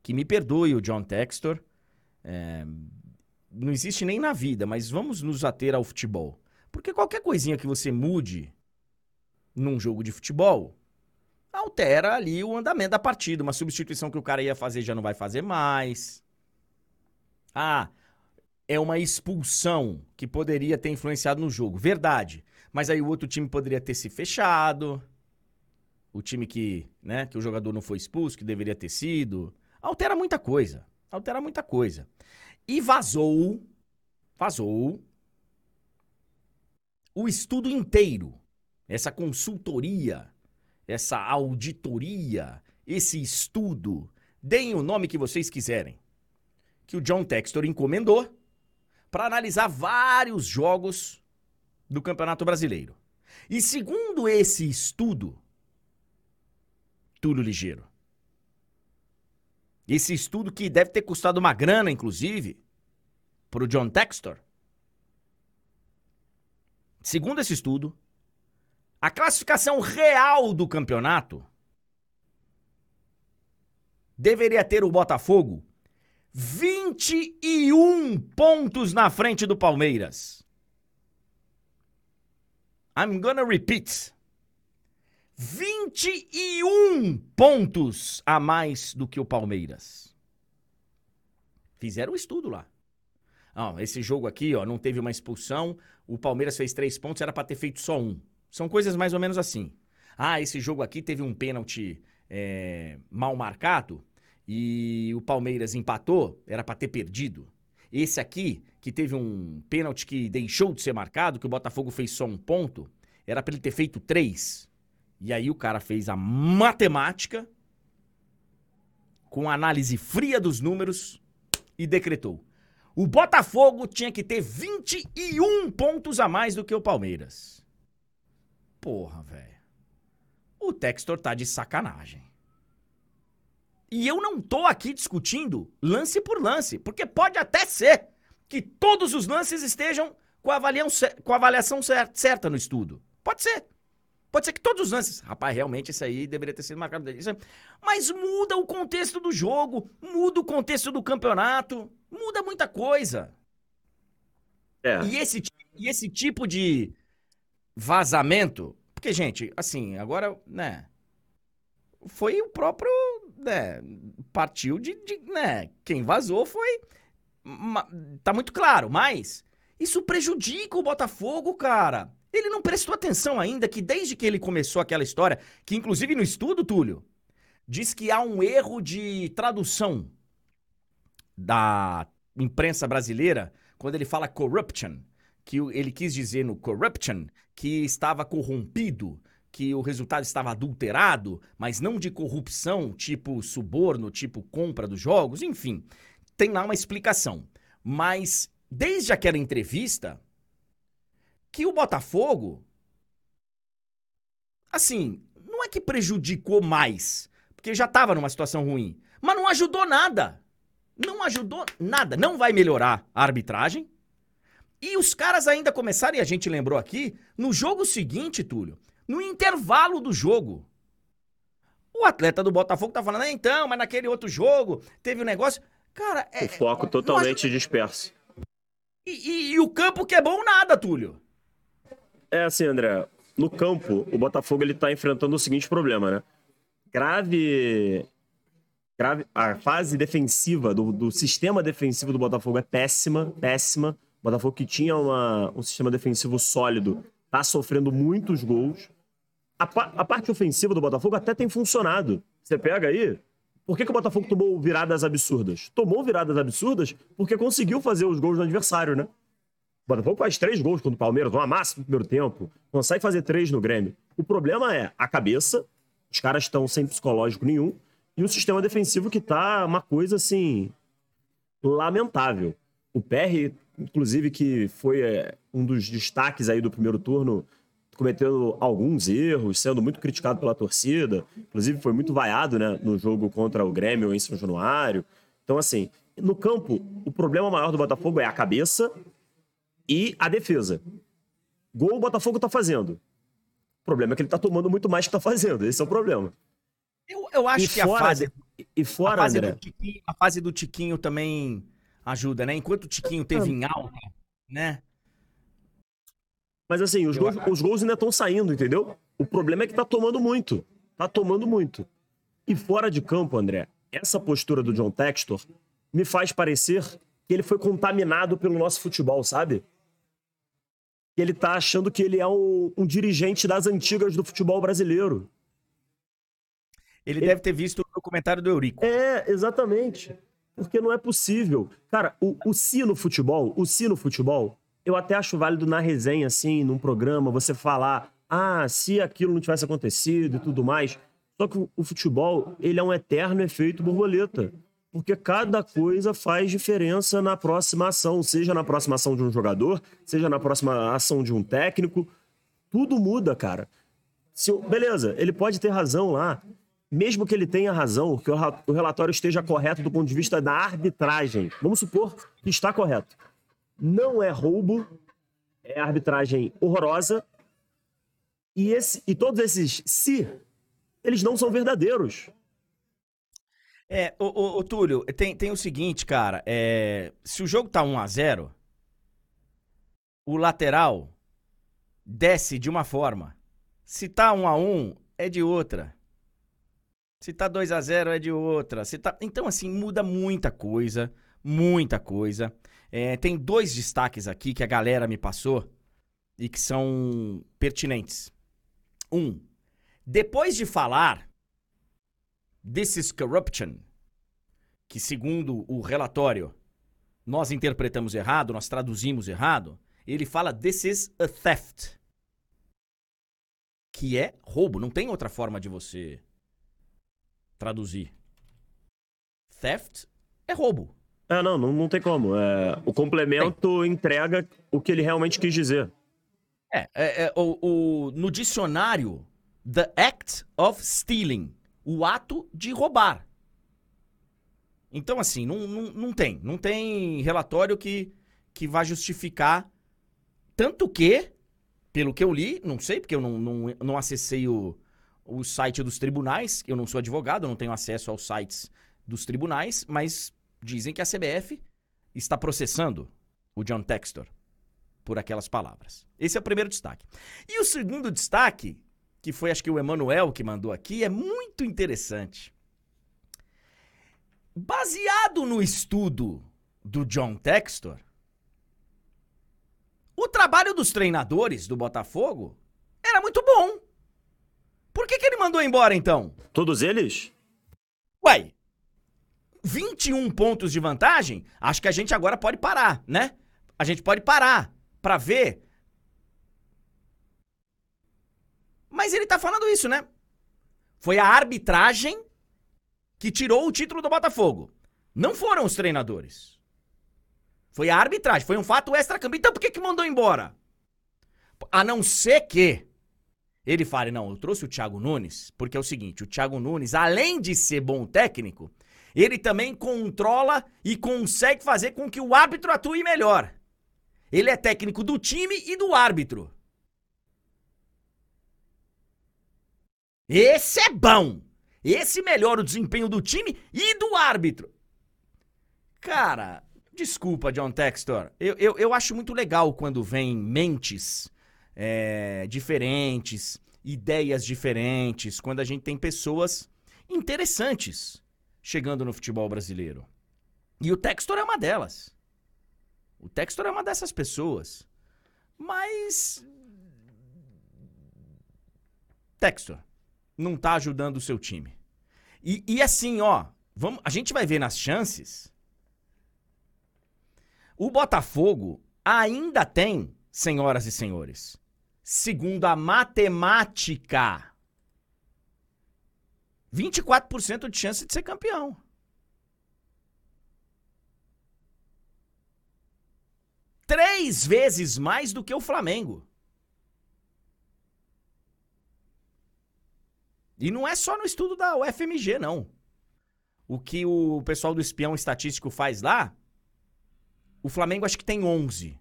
S1: Que me perdoe o John Textor, é, não existe nem na vida, mas vamos nos ater ao futebol. Porque qualquer coisinha que você mude num jogo de futebol altera ali o andamento da partida. Uma substituição que o cara ia fazer já não vai fazer mais. Ah, é uma expulsão que poderia ter influenciado no jogo. Verdade. Mas aí o outro time poderia ter se fechado. O time que, né, que o jogador não foi expulso, que deveria ter sido. Altera muita coisa. Altera muita coisa. E vazou, vazou o estudo inteiro, essa consultoria, essa auditoria, esse estudo, deem o nome que vocês quiserem, que o John Textor encomendou para analisar vários jogos do Campeonato Brasileiro. E segundo esse estudo, Túlio Ligeiro, esse estudo que deve ter custado uma grana, inclusive, para o John Textor, segundo esse estudo, a classificação real do campeonato deveria ter o Botafogo 21 pontos na frente do Palmeiras. I'm gonna repeat. 21 pontos a mais do que o Palmeiras. Fizeram um estudo lá. Ah, esse jogo aqui, ó, não teve uma expulsão, o Palmeiras fez três pontos, era para ter feito só um. São coisas mais ou menos assim. Ah, esse jogo aqui teve um pênalti é, mal marcado e o Palmeiras empatou, era para ter perdido. Esse aqui, que teve um pênalti que deixou de ser marcado, que o Botafogo fez só um ponto, era para ele ter feito três. E aí o cara fez a matemática com análise fria dos números e decretou. O Botafogo tinha que ter 21 pontos a mais do que o Palmeiras. Porra, velho. O Textor tá de sacanagem. E eu não tô aqui discutindo lance por lance, porque pode até ser que todos os lances estejam com a, avaliação, com a avaliação certa no estudo. Pode ser. Pode ser que todos os lances. Rapaz, realmente isso aí deveria ter sido marcado. Mas muda o contexto do jogo, muda o contexto do campeonato, muda muita coisa. É. E, esse, e esse tipo de vazamento. Porque, gente, assim, agora, né? Foi o próprio. Né, partiu de, de. né? Quem vazou foi. Tá muito claro, mas. Isso prejudica o Botafogo, cara. Ele não prestou atenção ainda que desde que ele começou aquela história, que inclusive no estudo, Túlio, diz que há um erro de tradução da imprensa brasileira quando ele fala corruption, que ele quis dizer no corruption que estava corrompido, que o resultado estava adulterado, mas não de corrupção, tipo suborno, tipo compra dos jogos, enfim. Tem lá uma explicação. Mas desde aquela entrevista, que o Botafogo, assim, não é que prejudicou mais, porque já estava numa situação ruim, mas não ajudou nada. Não ajudou nada. Não vai melhorar a arbitragem. E os caras ainda começaram, e a gente lembrou aqui, no jogo seguinte, Túlio, no intervalo do jogo. O atleta do Botafogo tá falando, ah, então, mas naquele outro jogo teve um negócio. Cara,
S2: é. O foco totalmente disperso.
S1: E, e, e, o campo que é bom nada, Túlio.
S2: É assim, André. No campo, o Botafogo ele tá enfrentando o seguinte problema, né? Grave. Grave. A fase defensiva do, do sistema defensivo do Botafogo é péssima, péssima. O Botafogo que tinha uma, um sistema defensivo sólido tá sofrendo muitos gols. A, a, parte ofensiva do Botafogo até tem funcionado. Você pega aí. Por que, que o Botafogo tomou viradas absurdas? Tomou viradas absurdas porque conseguiu fazer os gols do adversário, né? Botafogo faz três gols contra o Palmeiras, uma massa no primeiro tempo, consegue fazer três no Grêmio. O problema é a cabeça, os caras estão sem psicológico nenhum, e o sistema defensivo que tá uma coisa assim. lamentável. O PR, inclusive, que foi é, um dos destaques aí do primeiro turno, cometendo alguns erros, sendo muito criticado pela torcida. Inclusive, foi muito vaiado né, no jogo contra o Grêmio em São Januário. Então, assim, no campo, o problema maior do Botafogo é a cabeça e a defesa. Gol o Botafogo tá fazendo. O problema é que ele tá tomando muito mais que tá fazendo. Esse é o problema.
S1: Eu, eu acho e que fora, a fase. E fora, a fase, André... Tiquinho, a fase do Tiquinho também ajuda, né? Enquanto o Tiquinho teve em alta, né?
S2: Mas assim, os, gols, os gols ainda estão saindo, entendeu? O problema é que tá tomando muito. Tá tomando muito. E fora de campo, André, essa postura do John Textor me faz parecer que ele foi contaminado pelo nosso futebol, sabe? Ele tá achando que ele é um, um dirigente das antigas do futebol brasileiro.
S1: Ele, ele, deve ter visto o documentário do Eurico.
S2: É, exatamente. Porque não é possível. Cara, o, o si no futebol, o si no futebol, eu até acho válido na resenha, assim, num programa, você falar, ah, se aquilo não tivesse acontecido e tudo mais. Só que o, o futebol, ele é um eterno efeito borboleta porque cada coisa faz diferença na próxima ação, seja na próxima ação de um jogador, seja na próxima ação de um técnico. Tudo muda, cara. Se, beleza, ele pode ter razão lá. Mesmo que ele tenha razão, que o relatório esteja correto do ponto de vista da arbitragem. Vamos supor que está correto. Não é roubo, é arbitragem horrorosa. E, esse, e todos esses se, eles não são verdadeiros.
S1: É, o, o, o, Túlio, tem, tem o seguinte, cara. É, se o jogo tá 1 a 0 o lateral desce de uma forma. Se tá 1 a 1 é de outra. Se tá 2 a 0 é de outra. Se tá... Então, assim, muda muita coisa. Muita coisa. É, tem dois destaques aqui que a galera me passou e que são pertinentes. Um, depois de falar This is corruption, que segundo o relatório nós interpretamos errado, nós traduzimos errado, ele fala this is a theft, que é roubo. Não tem outra forma de você traduzir. Theft é roubo.
S2: É, não, não, não tem como. É, o complemento tem. entrega o que ele realmente quis dizer.
S1: É, é, é o, o, no dicionário, the act of stealing o ato de roubar. Então, assim, não, não, não tem. Não tem relatório que, que vá justificar. Tanto que, pelo que eu li, não sei, porque eu não, não, não acessei o, o site dos tribunais. Eu não sou advogado, não tenho acesso aos sites dos tribunais, mas dizem que a CBF está processando o John Textor por aquelas palavras. Esse é o primeiro destaque. E o segundo destaque, que foi acho que o Emanuel que mandou aqui, é muito interessante. Baseado no estudo do John Textor, o trabalho dos treinadores do Botafogo era muito bom. Por que, que ele mandou embora então?
S2: Todos eles?
S1: Ué, 21 pontos de vantagem, acho que a gente agora pode parar, né? A gente pode parar para ver. Mas ele tá falando isso, né? Foi a arbitragem que tirou o título do Botafogo. Não foram os treinadores. Foi a arbitragem, foi um fato extra-campo. Então por que, que mandou embora? A não ser que ele fale, não, eu trouxe o Thiago Nunes, porque é o seguinte, o Thiago Nunes, além de ser bom técnico, ele também controla e consegue fazer com que o árbitro atue melhor. Ele é técnico do time e do árbitro. Esse é bom. Esse melhora o desempenho do time e do árbitro. Cara, desculpa, John Textor. Eu, eu, eu acho muito legal quando vem mentes é, diferentes, ideias diferentes, quando a gente tem pessoas interessantes chegando no futebol brasileiro. E o Textor é uma delas. O Textor é uma dessas pessoas. Mas. Textor não tá ajudando o seu time. E, e assim, ó, vamos, a gente vai ver nas chances. O Botafogo ainda tem, senhoras e senhores, segundo a matemática, 24% de chance de ser campeão. Três vezes mais do que o Flamengo. E não é só no estudo da UFMG, não. O que o pessoal do espião estatístico faz lá, o Flamengo acho que tem 11.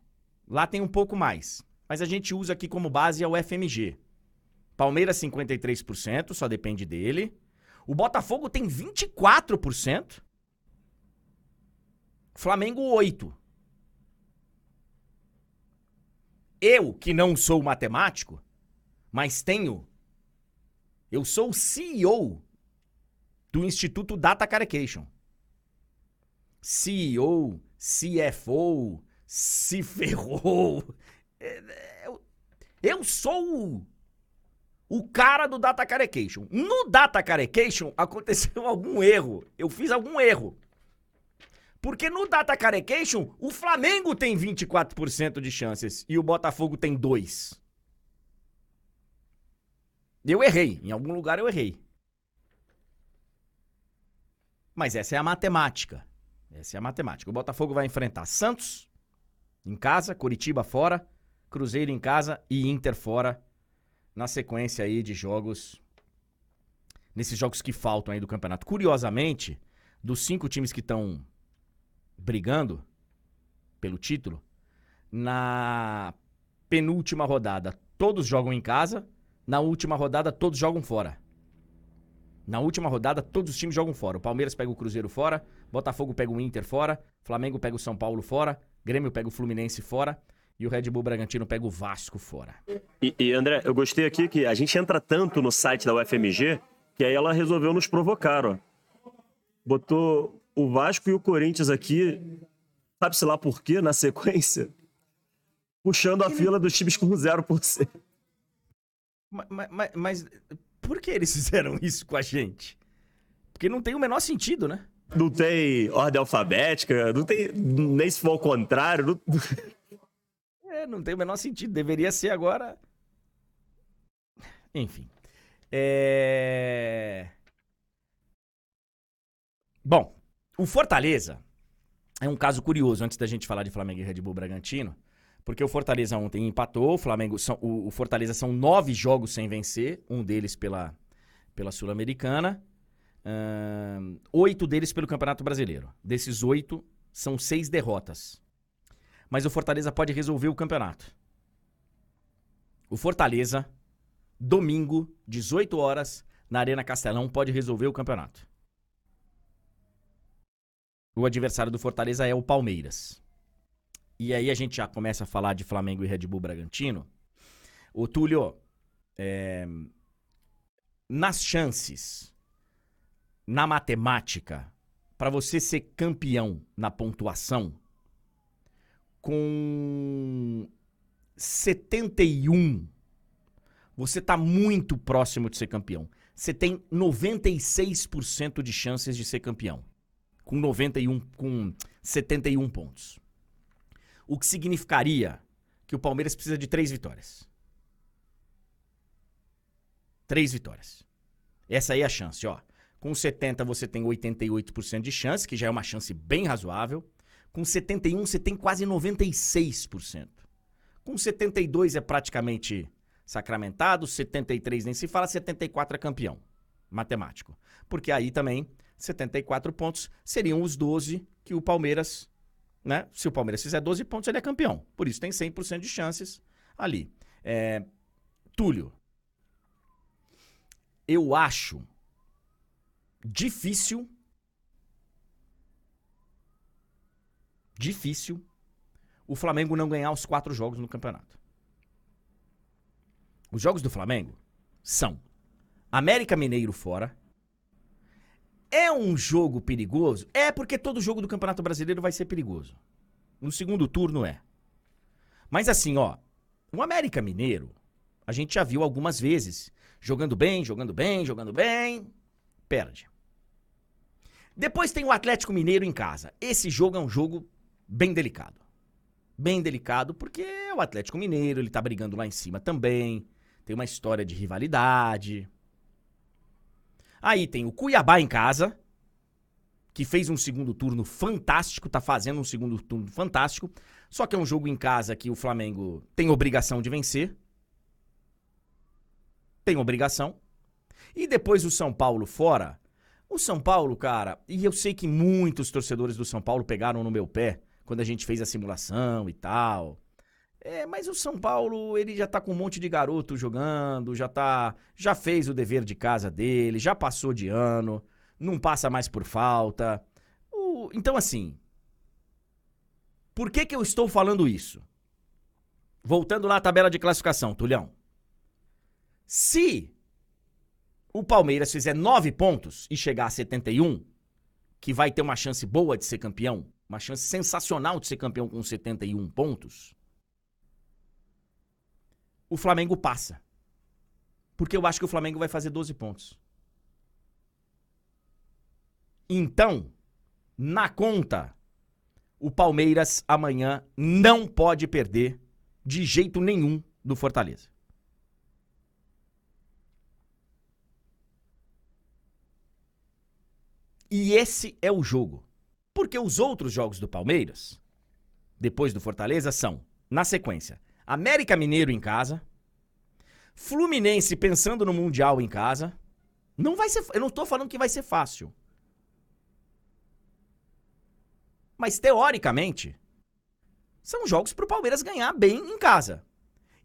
S1: Lá tem um pouco mais. Mas a gente usa aqui como base a UFMG. Palmeiras 53%, só depende dele. O Botafogo tem 24%. Flamengo 8. Eu, que não sou matemático, mas tenho eu sou o CEO do Instituto Data Carecation. CEO, CFO, se ferrou. Eu sou o, cara do Data Carecation. No Data Carecation aconteceu algum erro. Eu fiz algum erro. Porque no Data Carecation, o Flamengo tem 24% de chances e o Botafogo tem 2%. Eu errei. Em algum lugar eu errei. Mas essa é a matemática. Essa é a matemática. O Botafogo vai enfrentar Santos em casa, Curitiba fora, Cruzeiro em casa e Inter fora na sequência aí de jogos nesses jogos que faltam aí do campeonato. Curiosamente, dos cinco times que estão brigando pelo título, na penúltima rodada todos jogam em casa na última rodada, todos jogam fora. Na última rodada, todos os times jogam fora. O Palmeiras pega o Cruzeiro fora, Botafogo pega o Inter fora, Flamengo pega o São Paulo fora, Grêmio pega o Fluminense fora e o Red Bull Bragantino pega o Vasco fora.
S2: E, e, André, eu gostei aqui que a gente entra tanto no site da UFMG que aí ela resolveu nos provocar, ó. Botou o Vasco e o Corinthians aqui, sabe-se lá por quê, na sequência, puxando a fila dos times com 0%.
S1: Mas, mas, mas por que eles fizeram isso com a gente? Porque não tem o menor sentido, né?
S2: Não tem ordem alfabética, não tem. Nem se for ao contrário.
S1: Não... É, não tem o menor sentido. Deveria ser agora. Enfim. É. Bom, o Fortaleza é um caso curioso, antes da gente falar de Flamengo e Red Bull Bragantino. Porque o Fortaleza ontem empatou, o Flamengo são, o, o Fortaleza são nove jogos sem vencer, um deles pela, pela Sul-Americana. Oito deles pelo Campeonato Brasileiro. Desses oito, são seis derrotas. Mas o Fortaleza pode resolver o campeonato. O Fortaleza, domingo, 18 horas, na Arena Castelão, pode resolver o campeonato. O adversário do Fortaleza é o Palmeiras. E aí a gente já começa a falar de Flamengo e Red Bull Bragantino. O Túlio, é, nas chances, na matemática, para você ser campeão na pontuação, com 71, você está muito próximo de ser campeão. Você tem 96% de chances de ser campeão. Com 91, com 71 pontos. O que significaria que o Palmeiras precisa de três vitórias. Três vitórias. Essa aí é a chance, ó. Com 70 você tem 88% de chance, que já é uma chance bem razoável. Com 71 você tem quase 96%. Com 72 é praticamente sacramentado, 73 nem se fala, 74 é campeão. Matemático. Porque aí também 74 pontos seriam os 12 que o Palmeiras né? Se o Palmeiras fizer 12 pontos, ele é campeão. Por isso tem 100% de chances ali. É, Túlio, eu acho difícil. Difícil o Flamengo não ganhar os quatro jogos no campeonato. Os jogos do Flamengo são América Mineiro fora, é um jogo perigoso? É porque todo jogo do Campeonato Brasileiro vai ser perigoso. No segundo turno é. Mas assim, ó, o América Mineiro, a gente já viu algumas vezes, jogando bem, jogando bem, jogando bem, perde. Depois tem o Atlético Mineiro em casa. Esse jogo é um jogo bem delicado. Bem delicado porque é o Atlético Mineiro, ele tá brigando lá em cima também. Tem uma história de rivalidade. Aí tem o Cuiabá em casa, que fez um segundo turno fantástico, tá fazendo um segundo turno fantástico. Só que é um jogo em casa que o Flamengo tem obrigação de vencer. Tem obrigação. E depois o São Paulo fora. O São Paulo, cara, e eu sei que muitos torcedores do São Paulo pegaram no meu pé quando a gente fez a simulação e tal. É, mas o São Paulo, ele já tá com um monte de garoto jogando, já tá, já fez o dever de casa dele, já passou de ano, não passa mais por falta. O, então assim, por que que eu estou falando isso? Voltando lá à tabela de classificação, Tulhão. Se o Palmeiras fizer nove pontos e chegar a 71, que vai ter uma chance boa de ser campeão, uma chance sensacional de ser campeão com 71 pontos, o Flamengo passa. Porque eu acho que o Flamengo vai fazer 12 pontos. Então, na conta, o Palmeiras amanhã não pode perder de jeito nenhum do Fortaleza. E esse é o jogo. Porque os outros jogos do Palmeiras, depois do Fortaleza, são, na sequência, América Mineiro em casa. Fluminense pensando no Mundial em casa. Não vai ser. Eu não tô falando que vai ser fácil. Mas teoricamente, são jogos pro Palmeiras ganhar bem em casa.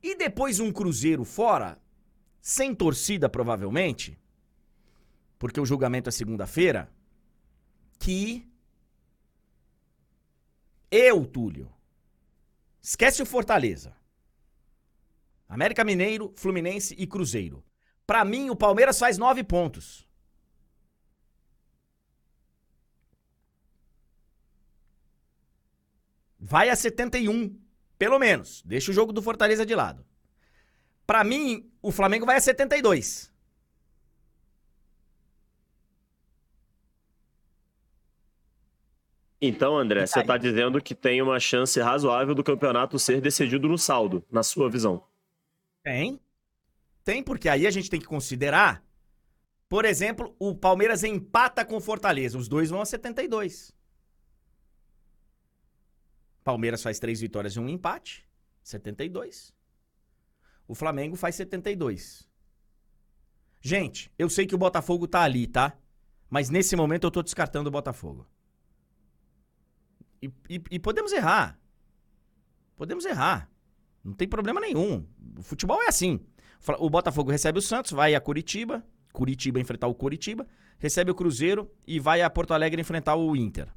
S1: E depois um Cruzeiro fora, sem torcida provavelmente, porque o julgamento é segunda-feira, que eu, Túlio, esquece o Fortaleza. América Mineiro, Fluminense e Cruzeiro. Para mim, o Palmeiras faz nove pontos. Vai a 71, pelo menos. Deixa o jogo do Fortaleza de lado. Para mim, o Flamengo vai a 72.
S2: Então, André, você está dizendo que tem uma chance razoável do campeonato ser decidido no saldo, na sua visão.
S1: Tem. Tem, porque aí a gente tem que considerar. Por exemplo, o Palmeiras empata com o Fortaleza. Os dois vão a 72. Palmeiras faz três vitórias e um empate. 72. O Flamengo faz 72. Gente, eu sei que o Botafogo tá ali, tá? Mas nesse momento eu tô descartando o Botafogo. E, e, e podemos errar. Podemos errar. Não tem problema nenhum. O futebol é assim. O Botafogo recebe o Santos, vai a Curitiba, Curitiba enfrentar o Curitiba, recebe o Cruzeiro e vai a Porto Alegre enfrentar o Inter.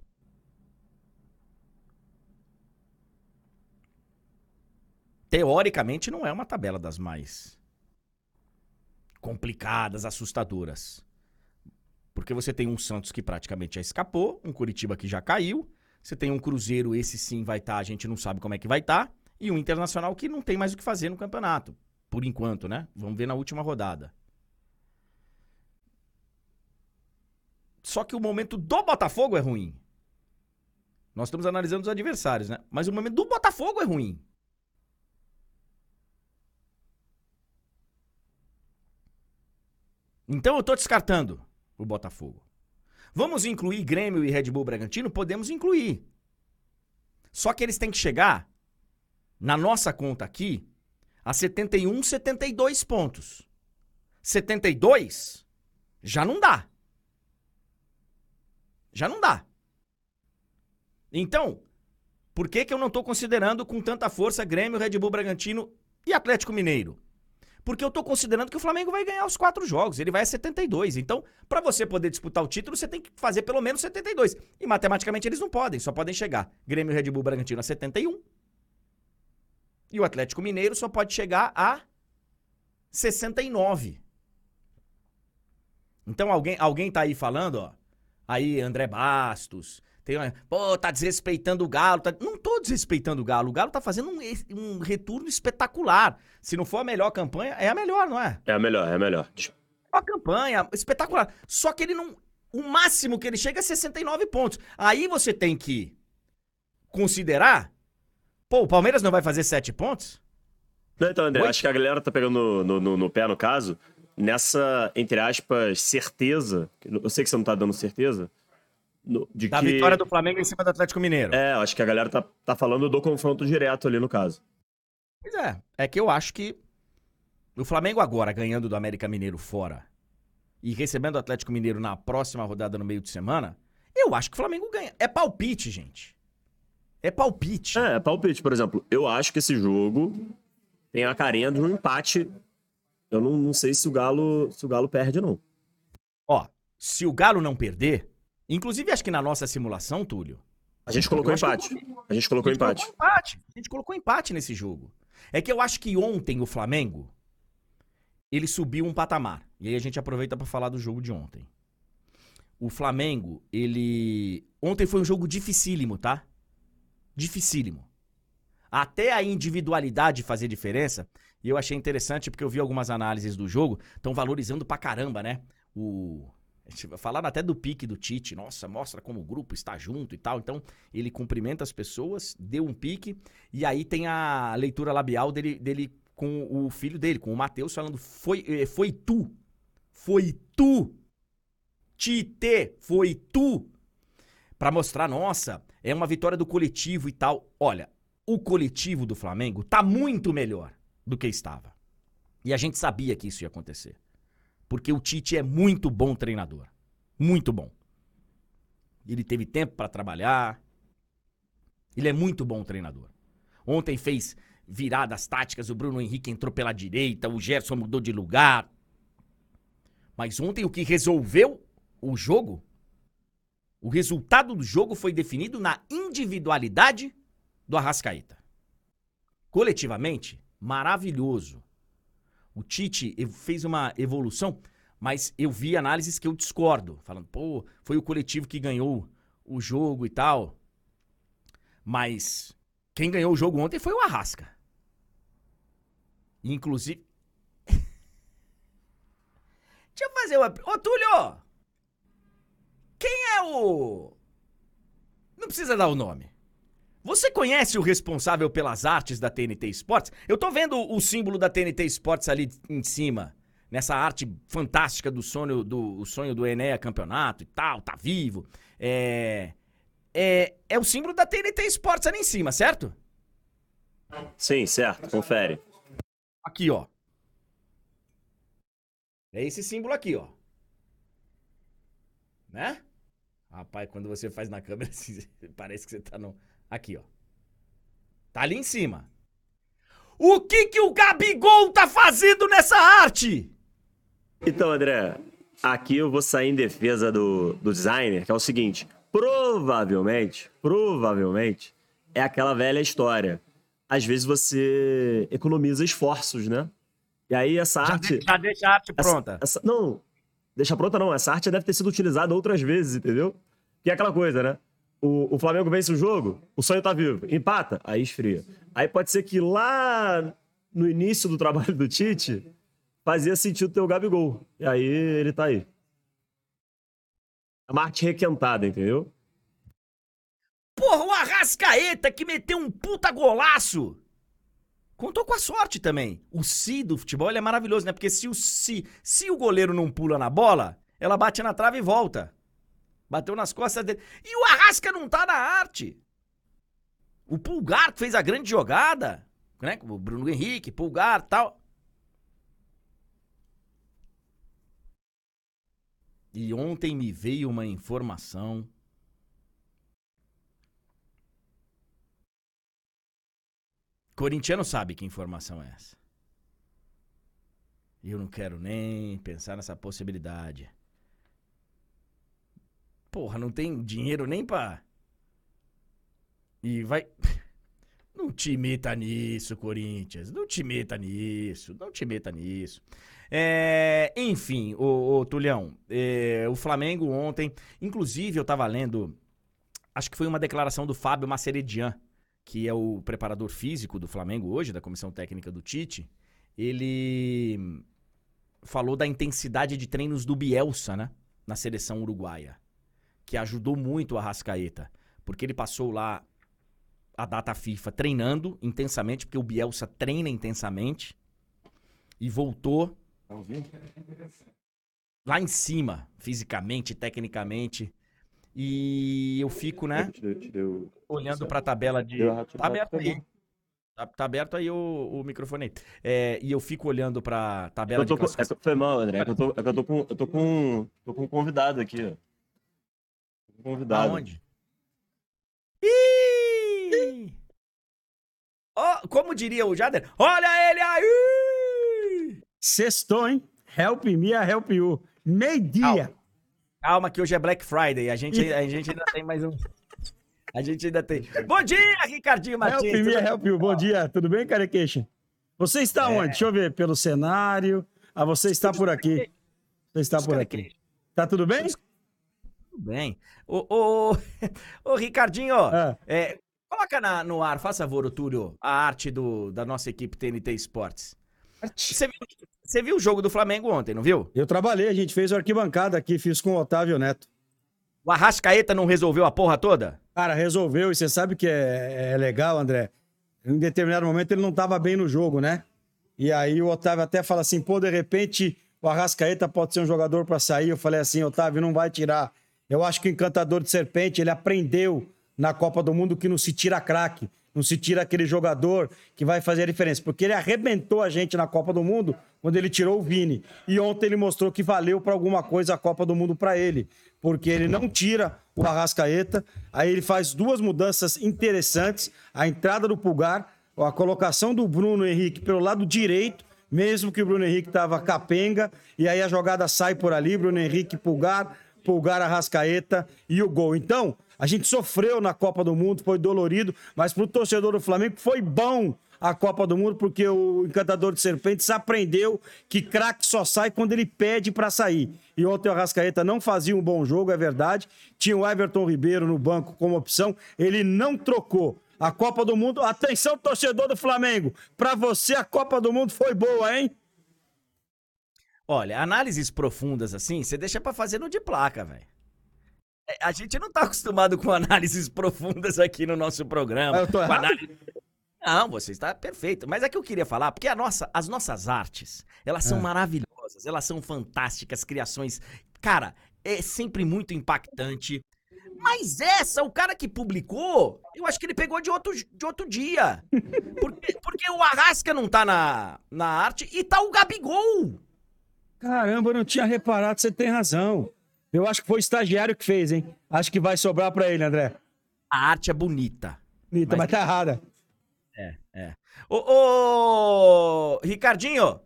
S1: Teoricamente não é uma tabela das mais complicadas, assustadoras. Porque você tem um Santos que praticamente já escapou, um Curitiba que já caiu, você tem um Cruzeiro, esse sim vai estar, tá, a gente não sabe como é que vai estar, tá, e um Internacional que não tem mais o que fazer no campeonato, por enquanto, né? Vamos ver na última rodada. Só que o momento do Botafogo é ruim. Nós estamos analisando os adversários, né? Mas o momento do Botafogo é ruim. Então eu tô descartando o Botafogo. Vamos incluir Grêmio e Red Bull Bragantino? Podemos incluir. Só que eles têm que chegar, na nossa conta aqui, a 71, 72 pontos. 72 já não dá. Já não dá. Então, por que, que eu não estou considerando com tanta força Grêmio, Red Bull Bragantino e Atlético Mineiro? Porque eu tô considerando que o Flamengo vai ganhar os quatro jogos. Ele vai a 72. Então, para você poder disputar o título, você tem que fazer pelo menos 72. E matematicamente eles não podem, só podem chegar. Grêmio Red Bull Bragantino a 71. E o Atlético Mineiro só pode chegar a 69. Então alguém, alguém tá aí falando, ó. Aí, André Bastos, tem pô, tá desrespeitando o Galo. Tá... Não tô desrespeitando o Galo. O Galo tá fazendo um, um, retorno espetacular. Se não for a melhor campanha, é a melhor, não é?
S2: É a melhor, é a melhor.
S1: A campanha, espetacular. Só que ele não. O máximo que ele chega é 69 pontos. Aí você tem que considerar. Pô, o Palmeiras não vai fazer 7 pontos?
S2: Não, então, André, acho que a galera tá pegando no, no, no pé, no caso, nessa, entre aspas, certeza. Eu sei que você não tá dando certeza
S1: de da que... vitória do Flamengo em cima do Atlético Mineiro.
S2: É, acho que a galera tá, tá falando do confronto direto ali no caso.
S1: Pois é, é que eu acho que o Flamengo agora ganhando do América Mineiro fora e recebendo o Atlético Mineiro na próxima rodada no meio de semana, eu acho que o Flamengo ganha. É palpite, gente. É palpite.
S2: É, é palpite, por exemplo. Eu acho que esse jogo tem a carinha de um empate. Eu não, não sei se o Galo se o Galo perde, não.
S1: Ó, se o Galo não perder, Inclusive, acho que na nossa simulação, Túlio.
S2: A gente colocou empate. A gente colocou empate. empate.
S1: A gente colocou empate nesse jogo. É que eu acho que ontem o Flamengo ele subiu um patamar. E aí a gente aproveita para falar do jogo de ontem. O Flamengo, ele ontem foi um jogo dificílimo, tá? Dificílimo. Até a individualidade fazer diferença. E eu achei interessante porque eu vi algumas análises do jogo, estão valorizando pra caramba, né? O Falaram até do pique do Tite. Nossa, mostra como o grupo está junto e tal. Então, ele cumprimenta as pessoas, deu um pique. E aí tem a leitura labial dele, dele com o filho dele, com o Matheus, falando: foi, eh, foi tu. Foi tu. Tite, foi tu. Para mostrar, nossa, é uma vitória do coletivo e tal. Olha, o coletivo do Flamengo tá muito melhor do que estava. E a gente sabia que isso ia acontecer. Porque o Tite é muito bom treinador. Muito bom. Ele teve tempo para trabalhar. Ele é muito bom treinador. Ontem fez viradas táticas, o Bruno Henrique entrou pela direita, o Gerson mudou de lugar. Mas ontem o que resolveu o jogo, o resultado do jogo foi definido na individualidade do Arrascaeta. Coletivamente, maravilhoso. O Tite fez uma evolução, mas eu vi análises que eu discordo, falando, pô, foi o coletivo que ganhou o jogo e tal. Mas quem ganhou o jogo ontem foi o Arrasca. Inclusive. Deixa eu fazer uma. Ô, Túlio! Quem é o. Não precisa dar o nome. Você conhece o responsável pelas artes da TNT Sports? Eu tô vendo o símbolo da TNT Sports ali em cima. Nessa arte fantástica do sonho do, sonho do Enéa campeonato e tal, tá vivo. É, é, é o símbolo da TNT Sports ali em cima, certo?
S2: Sim, certo. Confere.
S1: Aqui, ó. É esse símbolo aqui, ó. Né? Rapaz, quando você faz na câmera, assim, parece que você tá no. Aqui, ó. Tá ali em cima. O que que o Gabigol tá fazendo nessa arte?
S2: Então, André, aqui eu vou sair em defesa do, do designer, que é o seguinte: provavelmente, provavelmente, é aquela velha história. Às vezes você economiza esforços, né? E aí essa
S1: Já,
S2: arte.
S1: de- já deixa a arte
S2: essa-
S1: pronta.
S2: essa- não, deixa pronta não. Essa arte deve ter sido utilizada outras vezes, entendeu? Que é aquela coisa, né? O, o Flamengo vence o jogo, o sonho tá vivo. Empata, aí esfria. Aí pode ser que lá no início do trabalho do Tite fazia sentido ter o Gabigol. E aí ele tá aí. É uma arte requentada, entendeu?
S1: Porra, o Arrascaeta que meteu um puta golaço. Contou com a sorte também. O si do futebol é maravilhoso, né? Porque se o si, se o goleiro não pula na bola, ela bate na trave e volta. Bateu nas costas dele. E o Arrasca não tá na arte. O Pulgar que fez a grande jogada, né? O Bruno Henrique, Pulgar, tal. E ontem me veio uma informação Corintiano sabe que informação é essa. Eu não quero nem pensar nessa possibilidade. Porra, não tem dinheiro nem pra. E vai. Não te meta nisso, Corinthians. Não te meta nisso. Não te meta nisso. É, enfim, ô Tulhão, é, o Flamengo ontem. Inclusive, eu tava lendo. Acho que foi uma declaração do Fábio Maceredian que é o preparador físico do Flamengo hoje, da comissão técnica do Tite, ele falou da intensidade de treinos do Bielsa, né? Na seleção uruguaia. Que ajudou muito o Arrascaeta. Porque ele passou lá a data FIFA treinando intensamente, porque o Bielsa treina intensamente. E voltou lá em cima, fisicamente, tecnicamente. E eu fico, né? olhando pra tabela de.
S2: Deu rato de
S1: Tá
S2: rato,
S1: aberto
S2: tá
S1: aí. Tá, tá aberto aí o, o microfone aí. É, e eu fico olhando pra tabela
S2: Eu tô
S1: de
S2: com, é, foi mal, André. É que eu tô, é que eu tô com. Eu tô com. tô com um convidado aqui, ó. Um Convidado.
S1: Aonde? Ih! Ó, como diria o Jader, olha ele aí!
S3: Sextou, hein? Help me, I help you. Meio-dia.
S1: Calma que hoje é Black Friday, a gente, a gente ainda tem mais um... A gente ainda tem... Bom dia, Ricardinho
S3: Help
S1: Martins!
S3: me, I
S1: bem?
S3: help you. Bom dia, tudo bem, Carequeixa? Você está
S1: É.
S3: onde? Deixa eu ver, pelo cenário. Ah, você está por aqui. Você está por aqui. Tá tudo bem?
S1: Tudo bem. Ô, ô, ô, Ricardinho,
S3: Ah.
S1: é, coloca na- no ar, faz favor, ô Túlio, a arte do, da nossa equipe TNT Esportes. Você viu, você viu o jogo do Flamengo ontem, não viu?
S3: Eu trabalhei, a gente fez o arquibancada aqui, fiz com o Otávio Neto.
S1: O Arrascaeta não resolveu a porra toda?
S3: Cara, resolveu, e você sabe que é, é legal, André. Em determinado momento ele não estava bem no jogo, né? E aí o Otávio até fala assim: pô, de repente o Arrascaeta pode ser um jogador para sair. Eu falei assim: Otávio, não vai tirar. Eu acho que o encantador de serpente ele aprendeu na Copa do Mundo que não se tira craque, não se tira aquele jogador que vai fazer a diferença. Porque ele arrebentou a gente na Copa do Mundo quando ele tirou o Vini. E ontem ele mostrou que valeu para alguma coisa a Copa do Mundo para ele. Porque ele não tira o Arrascaeta, aí ele faz duas mudanças interessantes: a entrada do Pulgar, a colocação do Bruno Henrique pelo lado direito, mesmo que o Bruno Henrique estava capenga, e aí a jogada sai por ali, Bruno Henrique, Pulgar, Pulgar, Arrascaeta e o gol. Então, a gente sofreu na Copa do Mundo, foi dolorido, mas pro torcedor do Flamengo foi bom a Copa do Mundo, porque o encantador de serpentes aprendeu que craque só sai quando ele pede para sair. E ontem o Arrascaeta não fazia um bom jogo, é verdade. Tinha o Everton Ribeiro no banco como opção, ele não trocou. A Copa do Mundo, atenção torcedor do Flamengo, para você a Copa do Mundo foi boa, hein?
S1: Olha, análises profundas assim, você deixa pra fazer no de placa, velho. É, A gente não tá acostumado com análises profundas aqui no nosso programa.
S3: Ah, eu tô errado?
S1: análise- Não, você está perfeito. Mas é que eu queria falar, porque a nossa, as nossas artes, elas são
S3: É.
S1: maravilhosas, elas são fantásticas, criações. Cara, é sempre muito impactante. Mas essa, o cara que publicou, eu acho que ele pegou de outro, de outro dia. Porque, porque o Arrasca não tá na, na arte e tá o Gabigol.
S3: Caramba, eu não tinha reparado, você tem razão. Eu acho que foi o estagiário que fez, hein? Acho que vai sobrar pra ele, André.
S1: A arte é bonita.
S3: Bonita, mas,
S1: Mas-
S3: tá errada.
S1: É, é. Ô, ô, Ricardinho,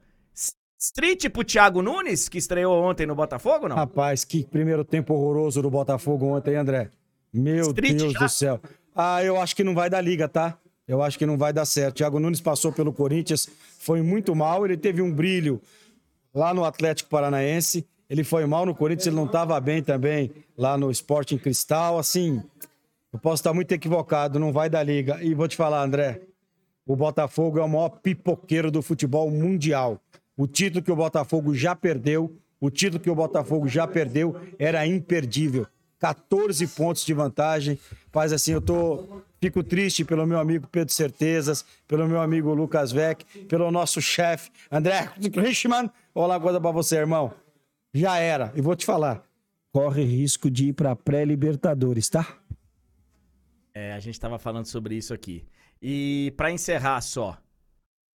S1: street pro Thiago Nunes, que estreou ontem no Botafogo, não?
S3: Rapaz, que primeiro tempo horroroso do Botafogo ontem, André. Meu
S1: Street
S3: Deus
S1: já?
S3: do céu. Ah, eu acho que não vai dar liga, tá? Eu acho que não vai dar certo. Thiago Nunes passou pelo Corinthians, foi muito mal. Ele teve um brilho lá no Atlético Paranaense. Ele foi mal no Corinthians, ele não estava bem também lá no Sporting Cristal. Assim, eu posso estar muito equivocado, não vai dar liga. E vou te falar, André, o Botafogo é o maior pipoqueiro do futebol mundial. O título que o Botafogo já perdeu, o título que o Botafogo já perdeu era imperdível. 14 pontos de vantagem. Faz assim, eu tô fico triste pelo meu amigo Pedro Certezas, pelo meu amigo Lucas Vec, pelo nosso chefe André Richman. Olá, coisa pra você, irmão. Já era. E vou te falar, corre risco de ir pra pré-libertadores, tá?
S1: É, a gente tava falando sobre isso aqui. E pra encerrar só,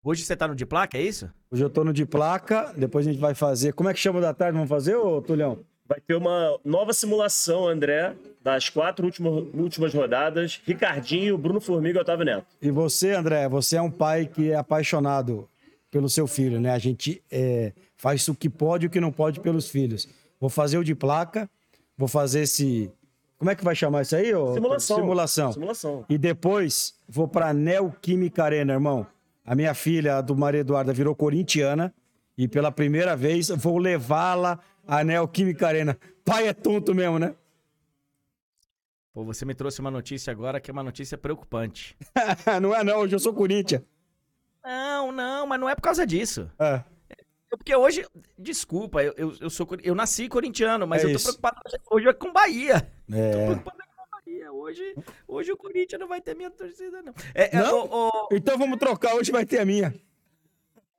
S1: hoje você tá no de placa, é isso?
S3: Hoje eu tô no de placa, depois a gente vai fazer. Como é que chama da tarde? Vamos fazer, ô Tulhão?
S2: Vai ter uma nova simulação, André, das quatro últimas, últimas rodadas. Ricardinho, Bruno Formiga e Otávio Neto.
S3: E você, André, você é um pai que é apaixonado pelo seu filho, né? A gente é, faz o que pode e o que não pode pelos filhos. Vou fazer o de placa, vou fazer esse. Como é que vai chamar isso aí? ô?
S2: Simulação.
S3: Simulação.
S2: Simulação.
S3: E depois vou pra Neoquímica Arena, irmão. A minha filha, a do Maria Eduarda, virou corintiana. E pela primeira vez vou levá-la à Neoquímica Arena. Pai é tonto mesmo, né?
S1: Pô, você me trouxe uma notícia agora que é uma notícia preocupante.
S3: não é não, hoje eu sou Corinthians.
S1: Não, não, mas não é por causa disso.
S3: É.
S1: Porque hoje, desculpa, eu, eu, eu sou eu nasci corintiano, mas
S3: É
S1: eu tô
S3: isso.
S1: preocupado hoje é com Bahia. Tô
S3: É.
S1: preocupado com Bahia. Hoje, hoje o Corinthians não vai ter minha torcida, não. É, é,
S3: Não?
S1: ô, ô,
S3: Então vamos trocar, hoje vai ter a minha.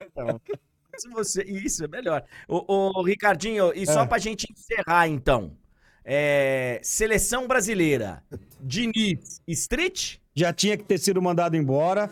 S1: se você, isso, é melhor. Ô, ô, Ricardinho, e só
S3: É.
S1: pra gente encerrar, então. É, seleção brasileira, Diniz, Street?
S3: Já tinha que ter sido mandado embora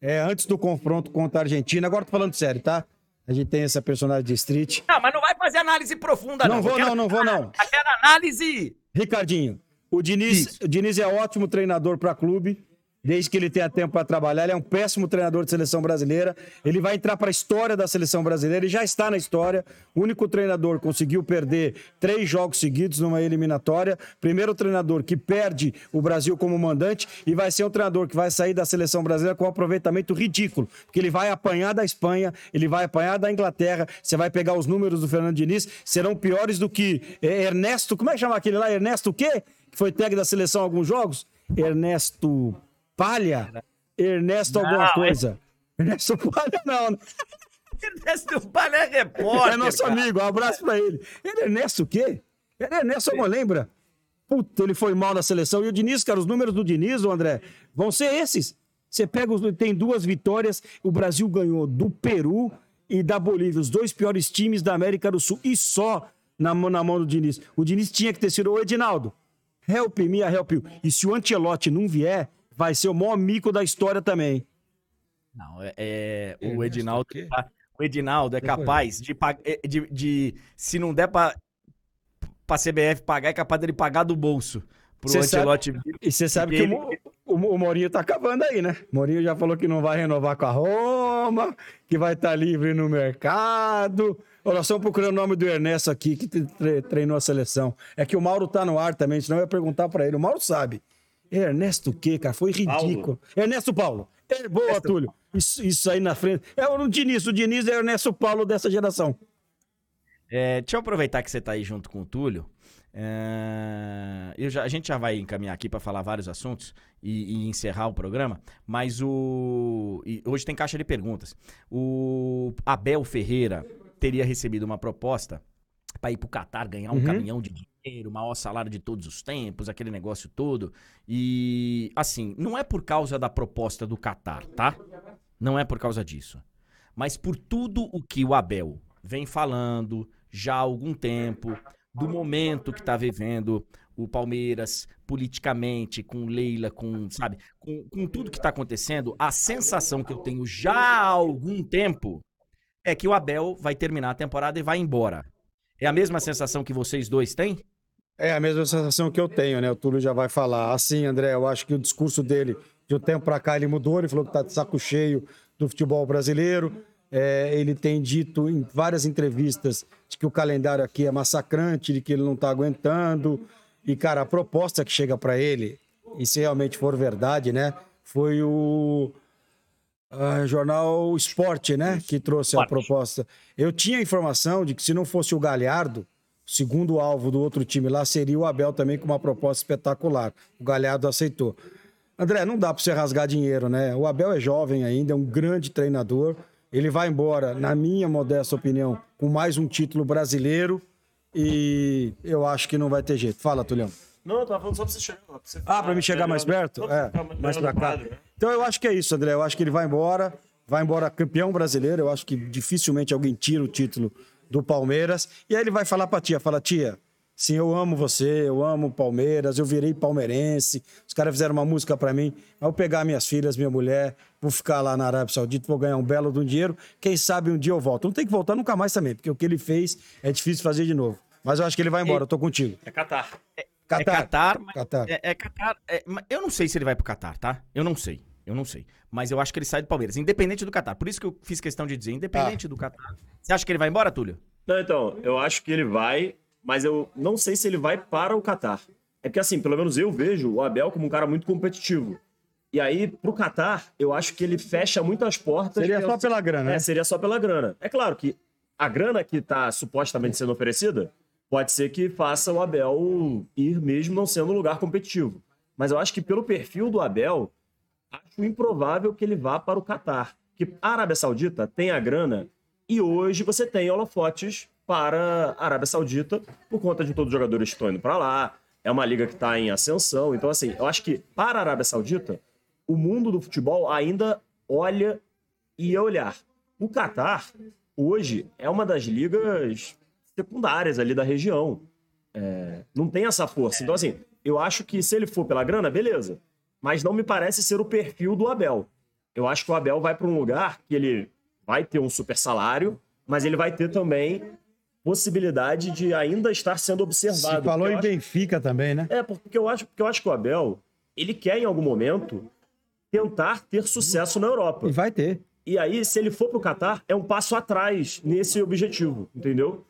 S3: é, antes do confronto contra a Argentina. Agora tô falando sério, tá? A gente tem essa personagem de Street.
S1: Não, mas não vai fazer análise profunda, não.
S3: Não vou,
S1: quero-
S3: não, não vou, não.
S1: Quero análise
S3: Ricardinho, o Diniz, o Diniz é ótimo treinador para clube, desde que ele tenha tempo para trabalhar. Ele é um péssimo treinador de seleção brasileira. Ele vai entrar para a história da seleção brasileira e já está na história. O único treinador que conseguiu perder três jogos seguidos numa eliminatória. Primeiro treinador que perde o Brasil como mandante e vai ser um treinador que vai sair da seleção brasileira com um aproveitamento ridículo, porque ele vai apanhar da Espanha, ele vai apanhar da Inglaterra. Você vai pegar os números do Fernando Diniz, serão piores do que eh, Ernesto. Como é que chama aquele lá? Ernesto o quê? Que foi técnico da seleção alguns jogos? Ernesto Palha? Ernesto alguma
S1: Não,
S3: coisa. Ernesto Palha não, né?
S1: Ernesto Palha é repórter.
S3: É nosso
S1: cara.
S3: amigo, um abraço pra ele. Ele é Ernesto o quê? Ele é Ernesto, não lembra? Puta, ele foi mal na seleção. E o Diniz, cara, os números do Diniz, André, vão ser esses. Você pega os. Tem duas vitórias. O Brasil ganhou do Peru e da Bolívia, os dois piores times da América do Sul. E só na, mão- na mão do Diniz. O Diniz tinha que ter sido o Edinaldo. Help me, help you. E se o Ancelotti não vier, vai ser o maior mico da história também.
S1: Não, é, é, o Edinaldo.
S3: o
S1: tá- O Edinaldo é capaz de, é, de, de- Se não der pra, pra CBF pagar, é capaz dele pagar do bolso. Pro
S3: Cê sabe-
S1: Ancelotti vir.
S3: E você sabe que o, Mo- o, o Mourinho tá acabando aí, né? O Mourinho já falou que não vai renovar com a Roma, que vai estar livre no mercado. Nós estamos procurando o nome do Ernesto aqui, que tre- tre- treinou a seleção. É que o Mauro tá no ar também, senão eu ia perguntar pra ele. O Mauro sabe. Ernesto o quê, cara? Foi ridículo. Ernesto Paulo. É, boa, Túlio. Isso, isso aí na frente. É o Diniz. O Diniz é o Ernesto Paulo dessa geração.
S1: É, deixa eu aproveitar que você tá aí junto com o Túlio. É, eu já- a gente já vai encaminhar aqui pra falar vários assuntos e, e encerrar o programa, mas o. e hoje tem caixa de perguntas. O Abel Ferreira teria recebido uma proposta pra ir pro Catar ganhar um
S3: Uhum.
S1: caminhão de dinheiro, o maior salário de todos os tempos, aquele negócio todo. E assim, não é por causa da proposta do Catar, tá? Não é por causa disso. Mas por tudo o que o Abel vem falando já há algum tempo, do momento que tá vivendo o Palmeiras politicamente, com Leila, com, sabe, com, com tudo que tá acontecendo, a sensação que eu tenho já há algum tempo é que o Abel vai terminar a temporada e vai embora. É a mesma sensação que vocês dois têm?
S3: É a mesma sensação que eu tenho, né? O Túlio já vai falar. Assim, André, eu acho que o discurso dele, de um tempo para cá, ele mudou. Ele falou que tá de saco cheio do futebol brasileiro. É, ele tem dito em várias entrevistas de que o calendário aqui é massacrante, de que ele não está aguentando. E, cara, a proposta que chega para ele, e se realmente for verdade, né? Foi o uh, jornal Esporte, né? Que trouxe a proposta. Eu tinha informação de que se não fosse o Galhardo, o segundo alvo do outro time lá seria o Abel também com uma proposta espetacular. O Galhardo aceitou. André, não dá para você rasgar dinheiro, né? O Abel é jovem ainda, é um grande treinador. Ele vai embora, na minha modesta opinião, com mais um título brasileiro e eu acho que não vai ter jeito. Fala, Tulião.
S2: Não, eu tava falando só pra você chegar. Pra você
S3: ah, pra me chegar mais perto? É, mais pra cá. Né? Então eu acho que é isso, André. Eu acho que ele vai embora, vai embora campeão brasileiro. Eu acho que dificilmente alguém tira o título do Palmeiras. E aí ele vai falar pra tia, fala, tia, sim, eu amo você, eu amo o Palmeiras, eu virei palmeirense. Os caras fizeram uma música para mim. Vou pegar minhas filhas, minha mulher, vou ficar lá na Arábia Saudita, vou ganhar um belo de um dinheiro. Quem sabe um dia eu volto. Não tem que voltar nunca mais também, porque o que ele fez é difícil fazer de novo. Mas eu acho que ele vai embora, eu tô contigo.
S2: É Catar.
S1: É, Catar. É Catar. Catar. É, é Catar. É, eu não sei se ele vai pro Catar, tá? Eu não sei. Eu não sei. Mas eu acho que ele sai do Palmeiras, independente do Catar. Por isso que eu fiz questão de dizer, independente ah. do Catar. Você acha que ele vai embora, Túlio?
S2: Não, então, eu acho que ele vai, mas eu não sei se ele vai para o Catar. É porque, assim, pelo menos eu vejo o Abel como um cara muito competitivo. E aí, pro Catar, eu acho que ele fecha muito as portas.
S3: Seria só pela grana,
S2: é,
S3: né?
S2: seria só pela grana. É claro que a grana que tá supostamente sendo oferecida pode ser que faça o Abel ir mesmo não sendo um lugar competitivo. Mas eu acho que pelo perfil do Abel, acho improvável que ele vá para o Catar. Que a Arábia Saudita tem a grana e hoje você tem holofotes para a Arábia Saudita por conta de todos os jogadores que estão indo para lá. É uma liga que está em ascensão. Então, assim, eu acho que para a Arábia Saudita, o mundo do futebol ainda olha e ia olhar. O Catar, hoje, é uma das ligas secundárias ali da região. É, não tem essa força. Então, assim, eu acho que se ele for pela grana, beleza. Mas não me parece ser o perfil do Abel. Eu acho que o Abel vai para um lugar que ele vai ter um super salário, mas ele vai ter também possibilidade de ainda estar sendo observado.
S3: Você falou em acho... Benfica também, né?
S2: É, porque eu acho, porque eu acho que o Abel, ele quer em algum momento tentar ter sucesso na Europa.
S3: E vai ter.
S2: E aí, se ele for para o Catar, é um passo atrás nesse objetivo, entendeu?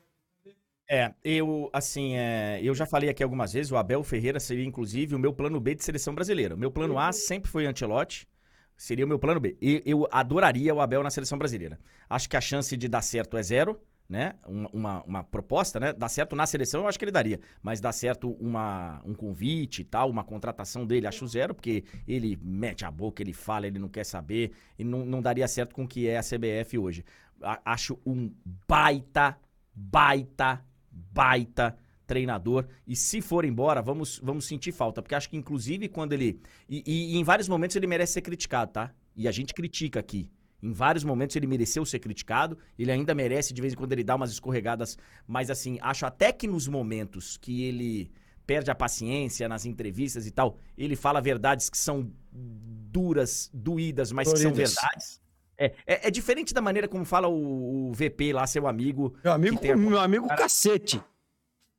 S1: É, eu, assim, é, eu já falei aqui algumas vezes, o Abel Ferreira seria, inclusive, o meu plano B de seleção brasileira. O meu plano A sempre foi Antelote, seria o meu plano B. E eu adoraria o Abel na seleção brasileira. Acho que a chance de dar certo é zero, né? Uma, uma, uma, proposta, né? Dar certo na seleção, eu acho que ele daria. Mas dar certo uma, um convite e tal, uma contratação dele, acho zero, porque ele mete a boca, ele fala, ele não quer saber, e não, não daria certo com o que é a CBF hoje. A, acho um baita, baita baita treinador. E se for embora, vamos, vamos sentir falta. Porque acho que, inclusive, quando ele. E, e, e, em vários momentos ele merece ser criticado, tá? E a gente critica aqui. Em vários momentos ele mereceu ser criticado. Ele ainda merece, de vez em quando, ele dá umas escorregadas. Mas, assim, acho até que nos momentos que ele perde a paciência nas entrevistas e tal, ele fala verdades que são duras, doídas, mas que são verdades. É, é, é, diferente da maneira como fala o, o, VP lá, seu amigo.
S3: Meu amigo, a... meu amigo Cara, cacete.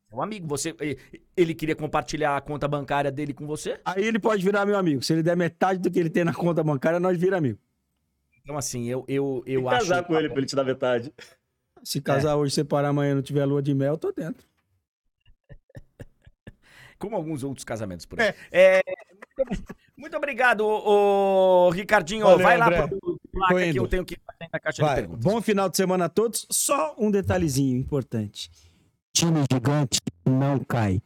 S1: Seu amigo, você, ele queria compartilhar a conta bancária dele com você?
S3: Aí ele pode virar meu amigo. Se ele der metade do que ele tem na conta bancária, nós vira amigo.
S1: Então, assim, eu, eu, eu tem acho.
S2: casar com ele pra ele te dar metade.
S3: Se casar é. hoje, separar amanhã não tiver lua de mel, eu tô dentro.
S1: Como alguns outros casamentos por aí. É. é muito, muito, obrigado, ô, Ricardinho. Valeu, Vai lá pro placa que eu tenho que fazer na caixa Vai. de perguntas.
S3: Bom final de semana a todos. Só um detalhezinho importante. Time gigante não cai.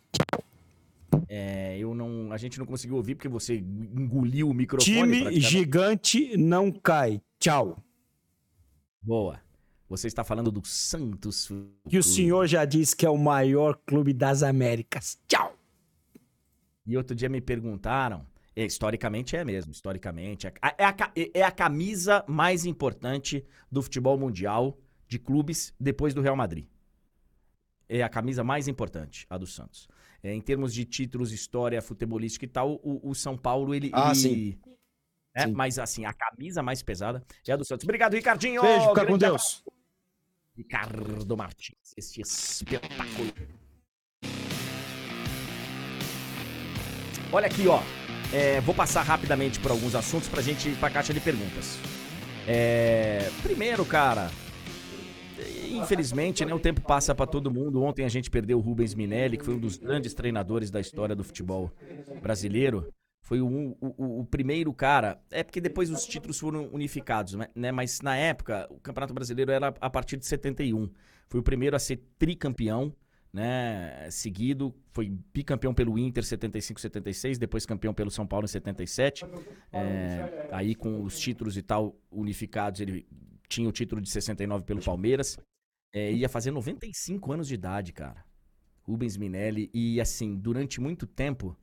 S1: É, eu não, a gente não conseguiu ouvir porque você engoliu o microfone.
S3: Time gigante não cai. Tchau.
S1: Boa. Você está falando do Santos.
S3: Que o senhor já disse que é o maior clube das Américas. Tchau.
S1: E outro dia me perguntaram é, historicamente é mesmo, historicamente. É, é, a, é a camisa mais importante do futebol mundial de clubes depois do Real Madrid. É a camisa mais importante, a do Santos. É, em termos de títulos, história, futebolística e tal, o, o São Paulo, ele.
S3: Ah,
S1: ele,
S3: sim.
S1: É, sim. Mas assim, a camisa mais pesada é a do Santos. Obrigado, Ricardinho.
S3: Beijo, fica com Deus.
S1: Ricardo Martins, este espetáculo. Olha aqui, ó. É, vou passar rapidamente por alguns assuntos pra gente ir pra caixa de perguntas. É, primeiro, cara, infelizmente, né, o tempo passa para todo mundo. Ontem a gente perdeu o Rubens Minelli, que foi um dos grandes treinadores da história do futebol brasileiro. Foi o, o, o, primeiro cara. É porque depois os títulos foram unificados, né? Mas na época, o Campeonato Brasileiro era a partir de 71. Foi o primeiro a ser tricampeão, né? Seguido. Foi bicampeão pelo Inter 75, 76. Depois campeão pelo São Paulo em 77. É, aí com os títulos e tal unificados, ele tinha o título de 69 pelo Palmeiras. É, ia fazer 95 anos de idade, cara. Rubens Minelli. E assim, durante muito tempo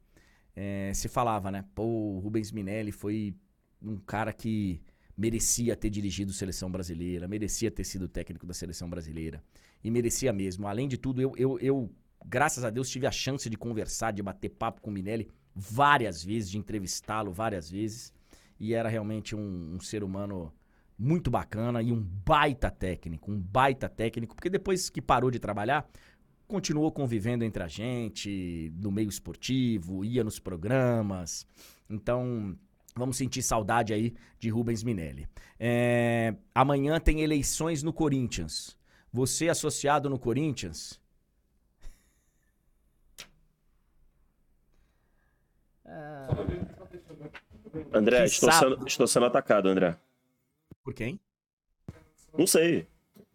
S1: é, se falava, né? Pô, o Rubens Minelli foi um cara que merecia ter dirigido seleção brasileira, merecia ter sido técnico da seleção brasileira. E merecia mesmo. Além de tudo, eu, eu, eu graças a Deus, tive a chance de conversar, de bater papo com o Minelli várias vezes, de entrevistá-lo várias vezes. E era realmente um, um, ser humano muito bacana e um baita técnico, um baita técnico, porque depois que parou de trabalhar, continuou convivendo entre a gente, no meio esportivo, ia nos programas. Então, vamos sentir saudade aí de Rubens Minelli. É, amanhã tem eleições no Corinthians. Você associado no Corinthians?
S2: André, estou sendo, estou sendo atacado, André.
S1: Por quem?
S2: Não sei. O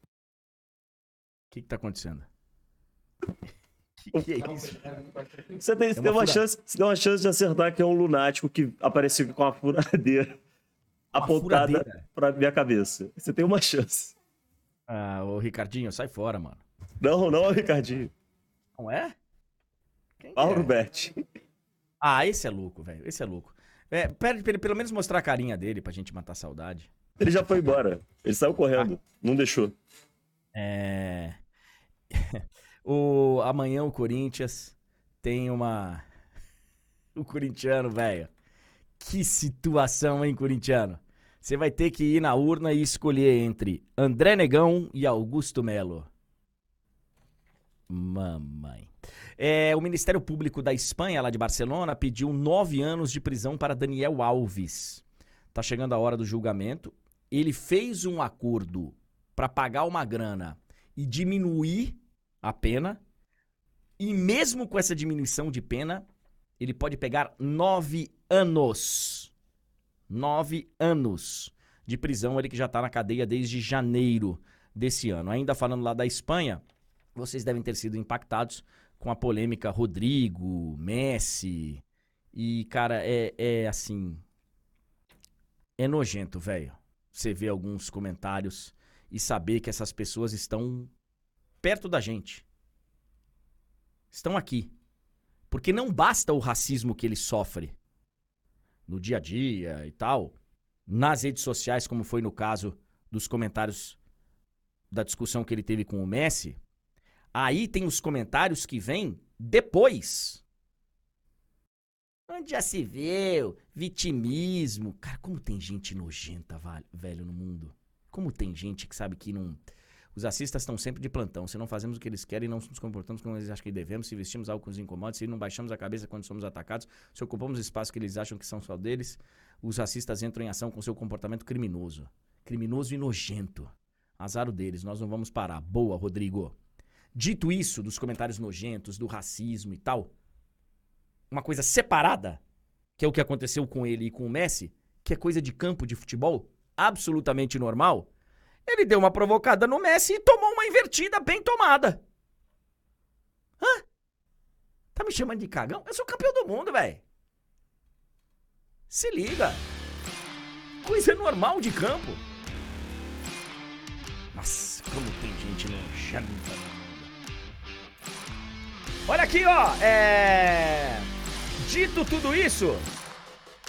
S1: que, está acontecendo? que, que é isso?
S2: Você tem, é tem uma, chance, você tem uma chance de acertar que é um lunático que apareceu com uma furadeira uma apontada pra minha cabeça. Você tem uma chance.
S1: Ah, ô Ricardinho, sai fora, mano.
S2: Não, não é o Ricardinho.
S1: Não é?
S2: Quem Mauro é? Berti.
S1: Ah, esse é louco, velho. Esse é louco. É, pede pra ele pelo menos mostrar a carinha dele pra gente matar a saudade.
S2: Ele já foi embora. Ele saiu correndo. Ah. Não deixou.
S1: É. o, amanhã o Corinthians tem uma. O corintiano, velho. Que situação, hein, corintiano? Você vai ter que ir na urna e escolher entre André Negão e Augusto Melo. Mamãe. É, o Ministério Público da Espanha, lá de Barcelona, pediu nove anos de prisão para Daniel Alves. Tá chegando a hora do julgamento. Ele fez um acordo para pagar uma grana e diminuir a pena. E mesmo com essa diminuição de pena, ele pode pegar nove anos. Nove anos de prisão, ele que já está na cadeia desde janeiro desse ano. Ainda falando lá da Espanha, vocês devem ter sido impactados com a polêmica Rodrigo, Messi. E, cara, é, é assim. É nojento, velho. Você vê alguns comentários e saber que essas pessoas estão perto da gente. Estão aqui. Porque não basta o racismo que ele sofre no dia a dia e tal, nas redes sociais, como foi no caso dos comentários da discussão que ele teve com o Messi. Aí tem os comentários que vêm depois. Onde já se viu? Vitimismo. Cara, como tem gente nojenta, velho, no mundo. Como tem gente que sabe que não os assistas estão sempre de plantão. Se não fazemos o que eles querem, não nos comportamos como eles acham que devemos, se vestimos algo que nos incomoda, se não baixamos a cabeça quando somos atacados, se ocupamos espaços que eles acham que são só deles, os racistas entram em ação com seu comportamento criminoso. Criminoso e nojento. Azar deles, nós não vamos parar. Boa, Rodrigo. Dito isso, dos comentários nojentos, do racismo e tal, uma coisa separada, que é o que aconteceu com ele e com o Messi, que é coisa de campo de futebol, absolutamente normal, ele deu uma provocada no Messi e tomou uma invertida bem tomada. Hã? Tá me chamando de cagão? Eu sou campeão do mundo, velho. Se liga. Coisa normal de campo. Nossa, como tem gente nojenta. Olha aqui, ó. É. Dito tudo isso,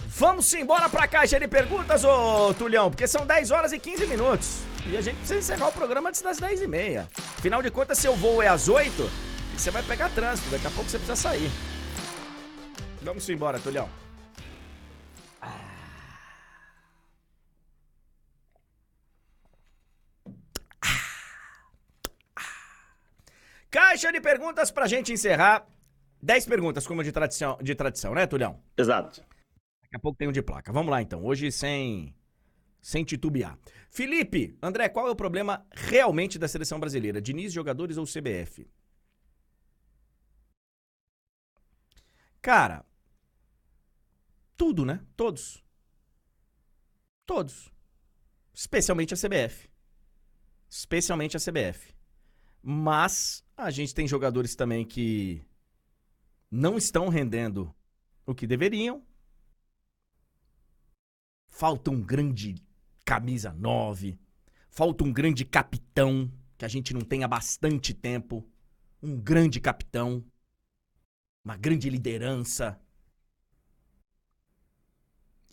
S1: vamos embora pra caixa de perguntas, ô Tulhão, porque são 10 horas e 15 minutos. E a gente precisa encerrar o programa antes das 10 e meia. Afinal de contas, seu voo é às 8 e você vai pegar trânsito. Daqui a pouco você precisa sair. Vamos embora, Tulhão. Caixa de perguntas pra gente encerrar. 10 perguntas, como de tradição, de tradição, né, Tulhão?
S2: Exato.
S1: Daqui a pouco tem um de placa. Vamos lá, então. Hoje sem, sem titubear. Felipe, André, qual é o problema realmente da seleção brasileira? Diniz, jogadores ou CBF? Cara, tudo, né? Todos. Todos. Especialmente a CBF. Especialmente a CBF. Mas a gente tem jogadores também que não estão rendendo o que deveriam. Falta um grande camisa 9. Falta um grande capitão, que a gente não tem há bastante tempo. Um grande capitão. Uma grande liderança.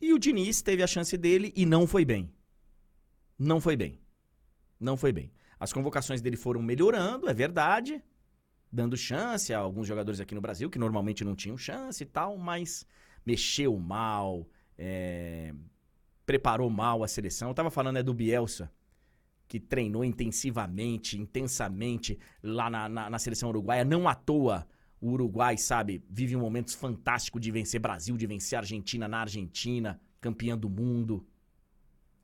S1: E o Diniz teve a chance dele e não foi bem. Não foi bem. Não foi bem. As convocações dele foram melhorando, é verdade, dando chance a alguns jogadores aqui no Brasil que normalmente não tinham chance e tal, mas mexeu mal, é, preparou mal a seleção. Eu tava falando é do Bielsa, que treinou intensivamente, intensamente lá na, na, na seleção uruguaia. Não à toa o Uruguai, sabe, vive um momento fantástico de vencer Brasil, de vencer Argentina na Argentina, campeã do mundo.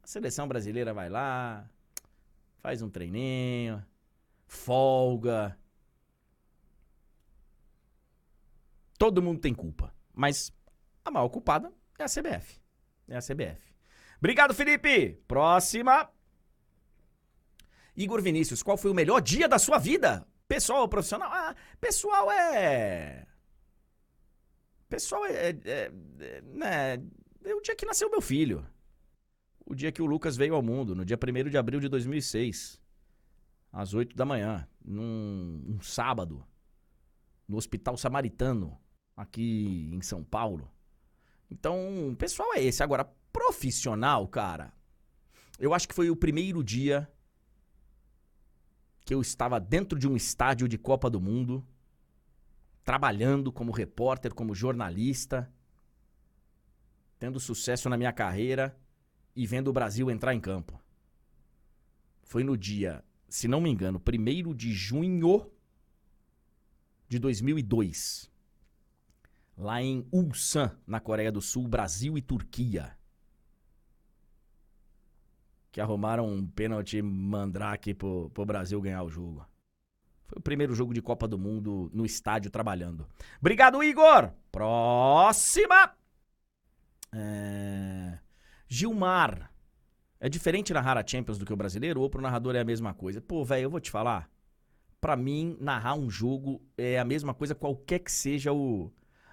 S1: A seleção brasileira vai lá, faz um treininho, folga. Todo mundo tem culpa, mas a maior culpada é a CBF. É a CBF. Obrigado, Felipe. Próxima. Igor Vinícius, qual foi o melhor dia da sua vida? Pessoal ou profissional? Ah, pessoal é. Pessoal é. é, é né, é o dia que nasceu meu filho. O dia que o Lucas veio ao mundo, no dia 1 de abril de 2006. Às 8 da manhã, num um sábado, no Hospital Samaritano, aqui em São Paulo. Então, o pessoal é esse. Agora, profissional, cara, eu acho que foi o primeiro dia que eu estava dentro de um estádio de Copa do Mundo, trabalhando como repórter, como jornalista, tendo sucesso na minha carreira e vendo o Brasil entrar em campo. Foi no dia, se não me engano, 1 de junho de 2002, lá em Ulsan, na Coreia do Sul, Brasil e Turquia que arrumaram um pênalti mandrake pro, pro Brasil ganhar o jogo. Foi o primeiro jogo de Copa do Mundo no estádio trabalhando. Obrigado, Igor! Próxima! É... Gilmar. É diferente narrar a Champions do que o brasileiro ou pro narrador é a mesma coisa? Pô, velho, eu vou te falar. Pra mim, narrar um jogo é a mesma coisa, qualquer que seja o.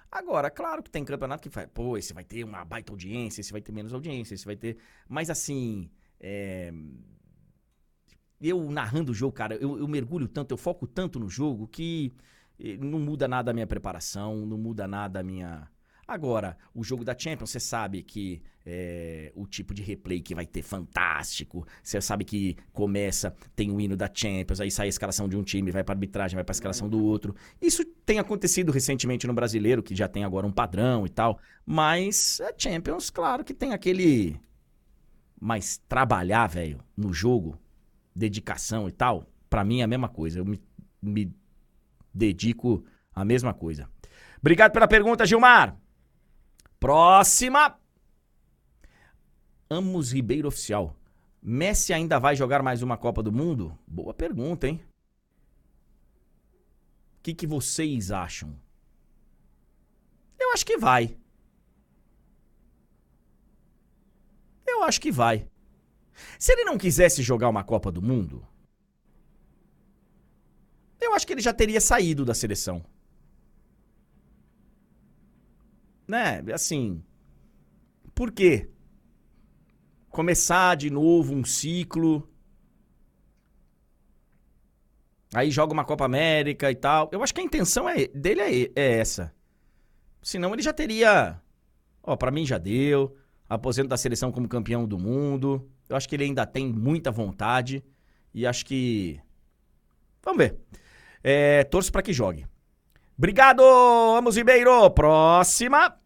S1: Agora, claro que tem campeonato que faz. Pô, esse vai ter uma baita audiência, esse vai ter menos audiência, esse vai ter. Mas assim. É... Eu narrando o jogo, cara, eu, eu, mergulho tanto, eu foco tanto no jogo que eh, não muda nada a minha preparação, não muda nada a minha. Agora, o jogo da Champions, você sabe que é, o tipo de replay que vai ter fantástico. Você sabe que começa, tem o hino da Champions, aí sai a escalação de um time, vai para arbitragem, vai para a escalação do outro. Isso tem acontecido recentemente no brasileiro, que já tem agora um padrão e tal. Mas a Champions, claro que tem aquele mas trabalhar, velho, no jogo, dedicação e tal, para mim é a mesma coisa. Eu me, me dedico à mesma coisa. Obrigado pela pergunta, Gilmar. Próxima. Amos Ribeiro Oficial. Messi ainda vai jogar mais uma Copa do Mundo? Boa pergunta, hein? O que, que vocês acham? Eu acho que vai. Eu acho que vai. Se ele não quisesse jogar uma Copa do Mundo, eu acho que ele já teria saído da seleção. Né? Assim. Por quê? Começar de novo um ciclo. Aí joga uma Copa América e tal. Eu acho que a intenção é, dele é, é essa. Senão ele já teria. Ó, pra mim já deu aposento da seleção como campeão do mundo. Eu acho que ele ainda tem muita vontade e acho que. Vamos ver. É, torço para que jogue. Obrigado, Amos Ribeiro. Próxima.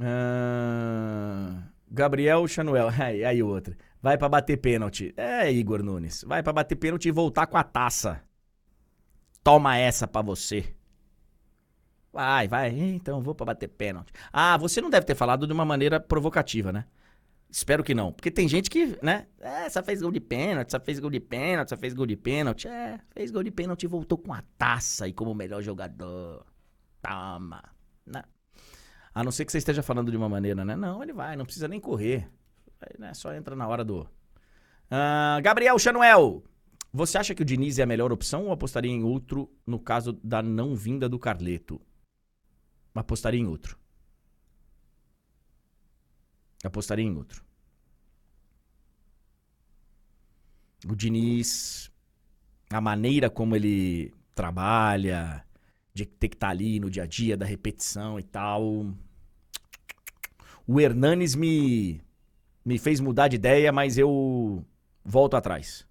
S1: Ah, Gabriel Chanuel. Aí, aí outra. Vai para bater pênalti. É, Igor Nunes. Vai para bater pênalti e voltar com a taça. Toma essa para você. Vai, vai. Então vou pra bater pênalti. Ah, você não deve ter falado de uma maneira provocativa, né? Espero que não. Porque tem gente que, né? É, só fez gol de pênalti, só fez gol de pênalti, só fez gol de pênalti. É, fez gol de pênalti e voltou com a taça aí como melhor jogador. Toma. Né? A não ser que você esteja falando de uma maneira, né? Não, ele vai, não precisa nem correr. Né? Só entra na hora do. Uh, Gabriel Chanuel. Você acha que o Diniz é a melhor opção ou apostaria em outro no caso da não vinda do Carleto? Apostaria em outro. Apostaria em outro. O Diniz, a maneira como ele trabalha, de ter que estar tá ali no dia a dia da repetição e tal. O Hernanes me, me fez mudar de ideia, mas eu volto atrás.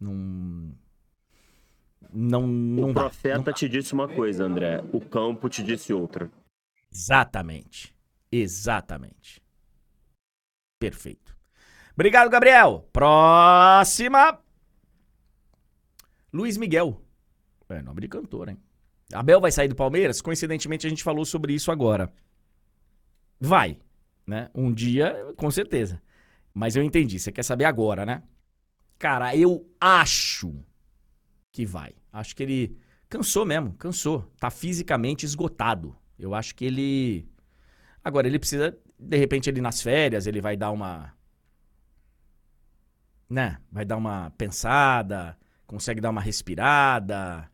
S1: Não. Não, não
S2: o profeta dá, não te disse uma coisa, André. O campo te disse outra.
S1: Exatamente. Exatamente. Perfeito. Obrigado, Gabriel. Próxima. Luiz Miguel. É nome de cantor, hein? Abel vai sair do Palmeiras? Coincidentemente, a gente falou sobre isso agora. Vai, né? Um dia, com certeza. Mas eu entendi. Você quer saber agora, né? Cara, eu acho que vai. Acho que ele cansou mesmo, cansou. Tá fisicamente esgotado. Eu acho que ele. Agora, ele precisa de repente ele nas férias, ele vai dar uma né, vai dar uma pensada, consegue dar uma respirada.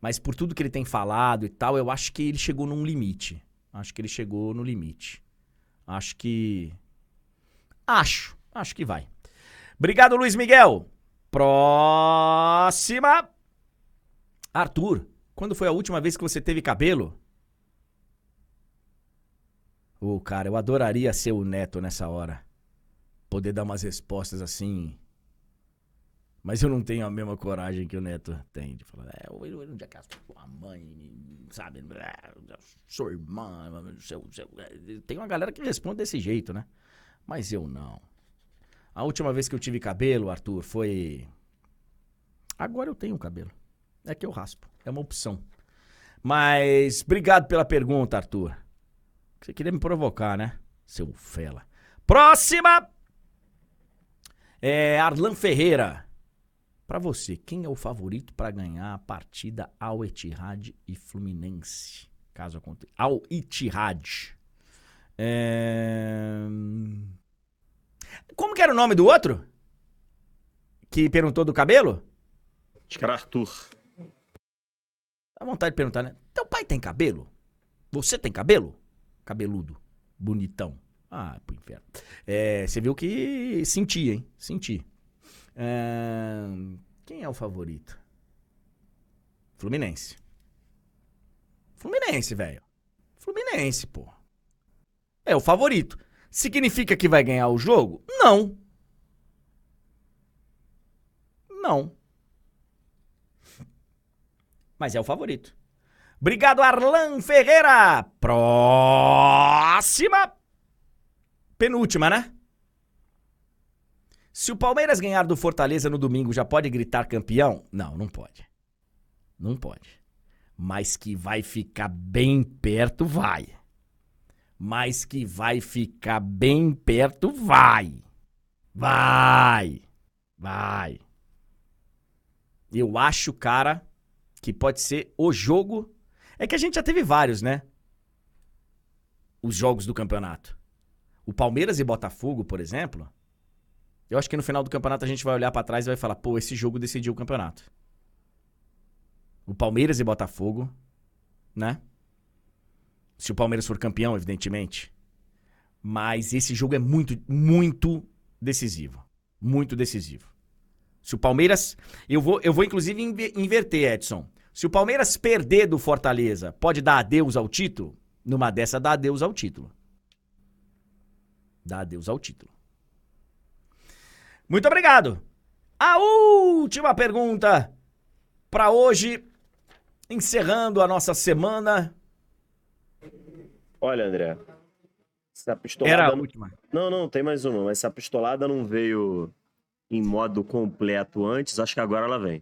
S1: Mas por tudo que ele tem falado e tal, eu acho que ele chegou num limite. Acho que ele chegou no limite. Acho que acho, acho que vai. Obrigado, Luiz Miguel. Próxima. Arthur, quando foi a última vez que você teve cabelo? Ô, oh, cara, eu adoraria ser o neto nessa hora. Poder dar umas respostas assim. Mas eu não tenho a mesma coragem que o neto tem. De falar, é, onde é que a sua mãe, sabe? Sua irmã, seu, seu... Tem uma galera que responde desse jeito, né? Mas eu não. A última vez que eu tive cabelo, Arthur, foi. Agora eu tenho cabelo. É que eu raspo. É uma opção. Mas obrigado pela pergunta, Arthur. Você queria me provocar, né? Seu fela. Próxima! É Arlan Ferreira. Para você, quem é o favorito para ganhar a partida ao Etihad e Fluminense? Caso aconteça. Ao Etihad. É... Como que era o nome do outro? Que perguntou do cabelo?
S2: Acho que era Arthur.
S1: Dá vontade de perguntar, né? Teu pai tem cabelo? Você tem cabelo? cabeludo, bonitão. Ah, pro inferno. É, você viu que senti, hein? Senti. É, quem é o favorito? Fluminense. Fluminense, velho. Fluminense, pô. É o favorito. Significa que vai ganhar o jogo? Não. Não. Mas é o favorito. Obrigado, Arlan Ferreira. Próxima. Penúltima, né? Se o Palmeiras ganhar do Fortaleza no domingo, já pode gritar campeão? Não, não pode. Não pode. Mas que vai ficar bem perto, vai. Mas que vai ficar bem perto, vai. Vai. Vai. Eu acho, cara, que pode ser o jogo é que a gente já teve vários, né? Os jogos do campeonato. O Palmeiras e Botafogo, por exemplo. Eu acho que no final do campeonato a gente vai olhar para trás e vai falar: pô, esse jogo decidiu o campeonato. O Palmeiras e Botafogo, né? Se o Palmeiras for campeão, evidentemente. Mas esse jogo é muito, muito decisivo. Muito decisivo. Se o Palmeiras. Eu vou, eu vou inclusive inverter, Edson. Se o Palmeiras perder do Fortaleza, pode dar adeus ao título? Numa dessa, dá adeus ao título. Dá adeus ao título. Muito obrigado. A última pergunta para hoje, encerrando a nossa semana.
S2: Olha, André. Essa pistolada
S1: Era a última.
S2: Não, não, tem mais uma. Mas essa pistolada não veio em modo completo antes, acho que agora ela vem.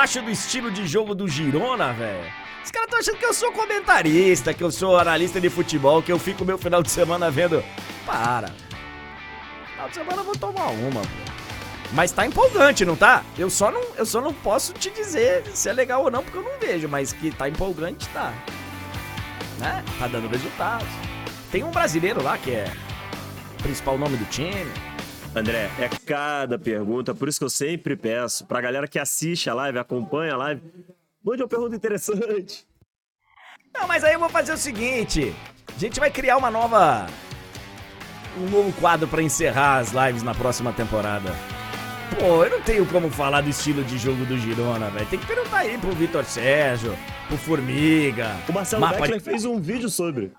S1: Acho do estilo de jogo do Girona, velho? Os caras estão achando que eu sou comentarista, que eu sou analista de futebol, que eu fico meu final de semana vendo. Para. Final de semana eu vou tomar uma, pô. Mas tá empolgante, não tá? Eu só não, eu só não posso te dizer se é legal ou não, porque eu não vejo, mas que tá empolgante, tá. Né? Tá dando resultados. Tem um brasileiro lá que é o principal nome do time.
S2: André, é cada pergunta, por isso que eu sempre peço pra galera que assiste a live, acompanha a live, mande uma pergunta interessante.
S1: Não, mas aí eu vou fazer o seguinte: a gente vai criar uma nova. Um novo quadro pra encerrar as lives na próxima temporada. Pô, eu não tenho como falar do estilo de jogo do Girona, velho. Tem que perguntar aí pro Vitor Sérgio, pro Formiga.
S2: O Marcelo Beckler
S1: de-
S2: fez um vídeo sobre.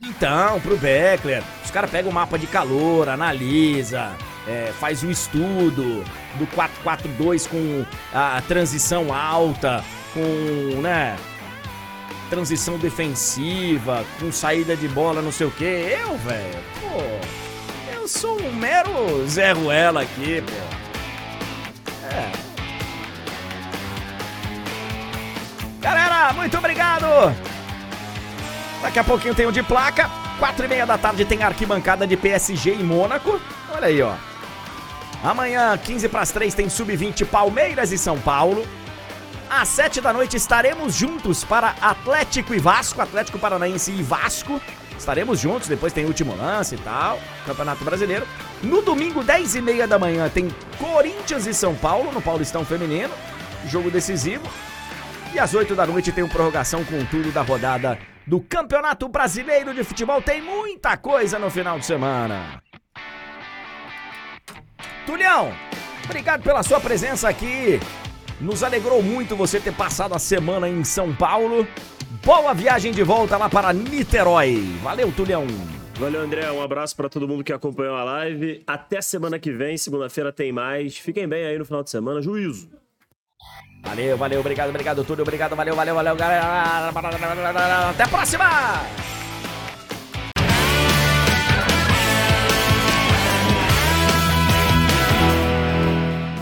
S1: Então, pro Beckler, os caras pegam o mapa de calor, analisa, é, faz o estudo do 4-4-2 com a transição alta, com, né, transição defensiva, com saída de bola, não sei o quê. Eu, velho, pô, eu sou um mero Zé Ruela aqui, pô. É. Galera, muito obrigado! Daqui a pouquinho tem o de placa. Quatro e meia da tarde tem arquibancada de PSG e Mônaco. Olha aí, ó. Amanhã, 15 para as 3, tem Sub-20 Palmeiras e São Paulo. Às 7 da noite estaremos juntos para Atlético e Vasco, Atlético Paranaense e Vasco. Estaremos juntos, depois tem último lance e tal, Campeonato Brasileiro. No domingo, 10 e meia da manhã, tem Corinthians e São Paulo, no Paulistão Feminino. Jogo decisivo. E às 8 da noite tem o prorrogação com tudo da rodada do Campeonato Brasileiro de Futebol. Tem muita coisa no final de semana. Tulião, obrigado pela sua presença aqui. Nos alegrou muito você ter passado a semana em São Paulo. Boa viagem de volta lá para Niterói. Valeu, Tulião.
S2: Valeu, André. Um abraço pra todo mundo que acompanhou a live. Até semana que vem, segunda-feira tem mais. Fiquem bem aí no final de semana. Juízo.
S1: Valeu, valeu, obrigado, obrigado, Túlio. Obrigado, valeu, valeu, valeu, galera. Até a próxima!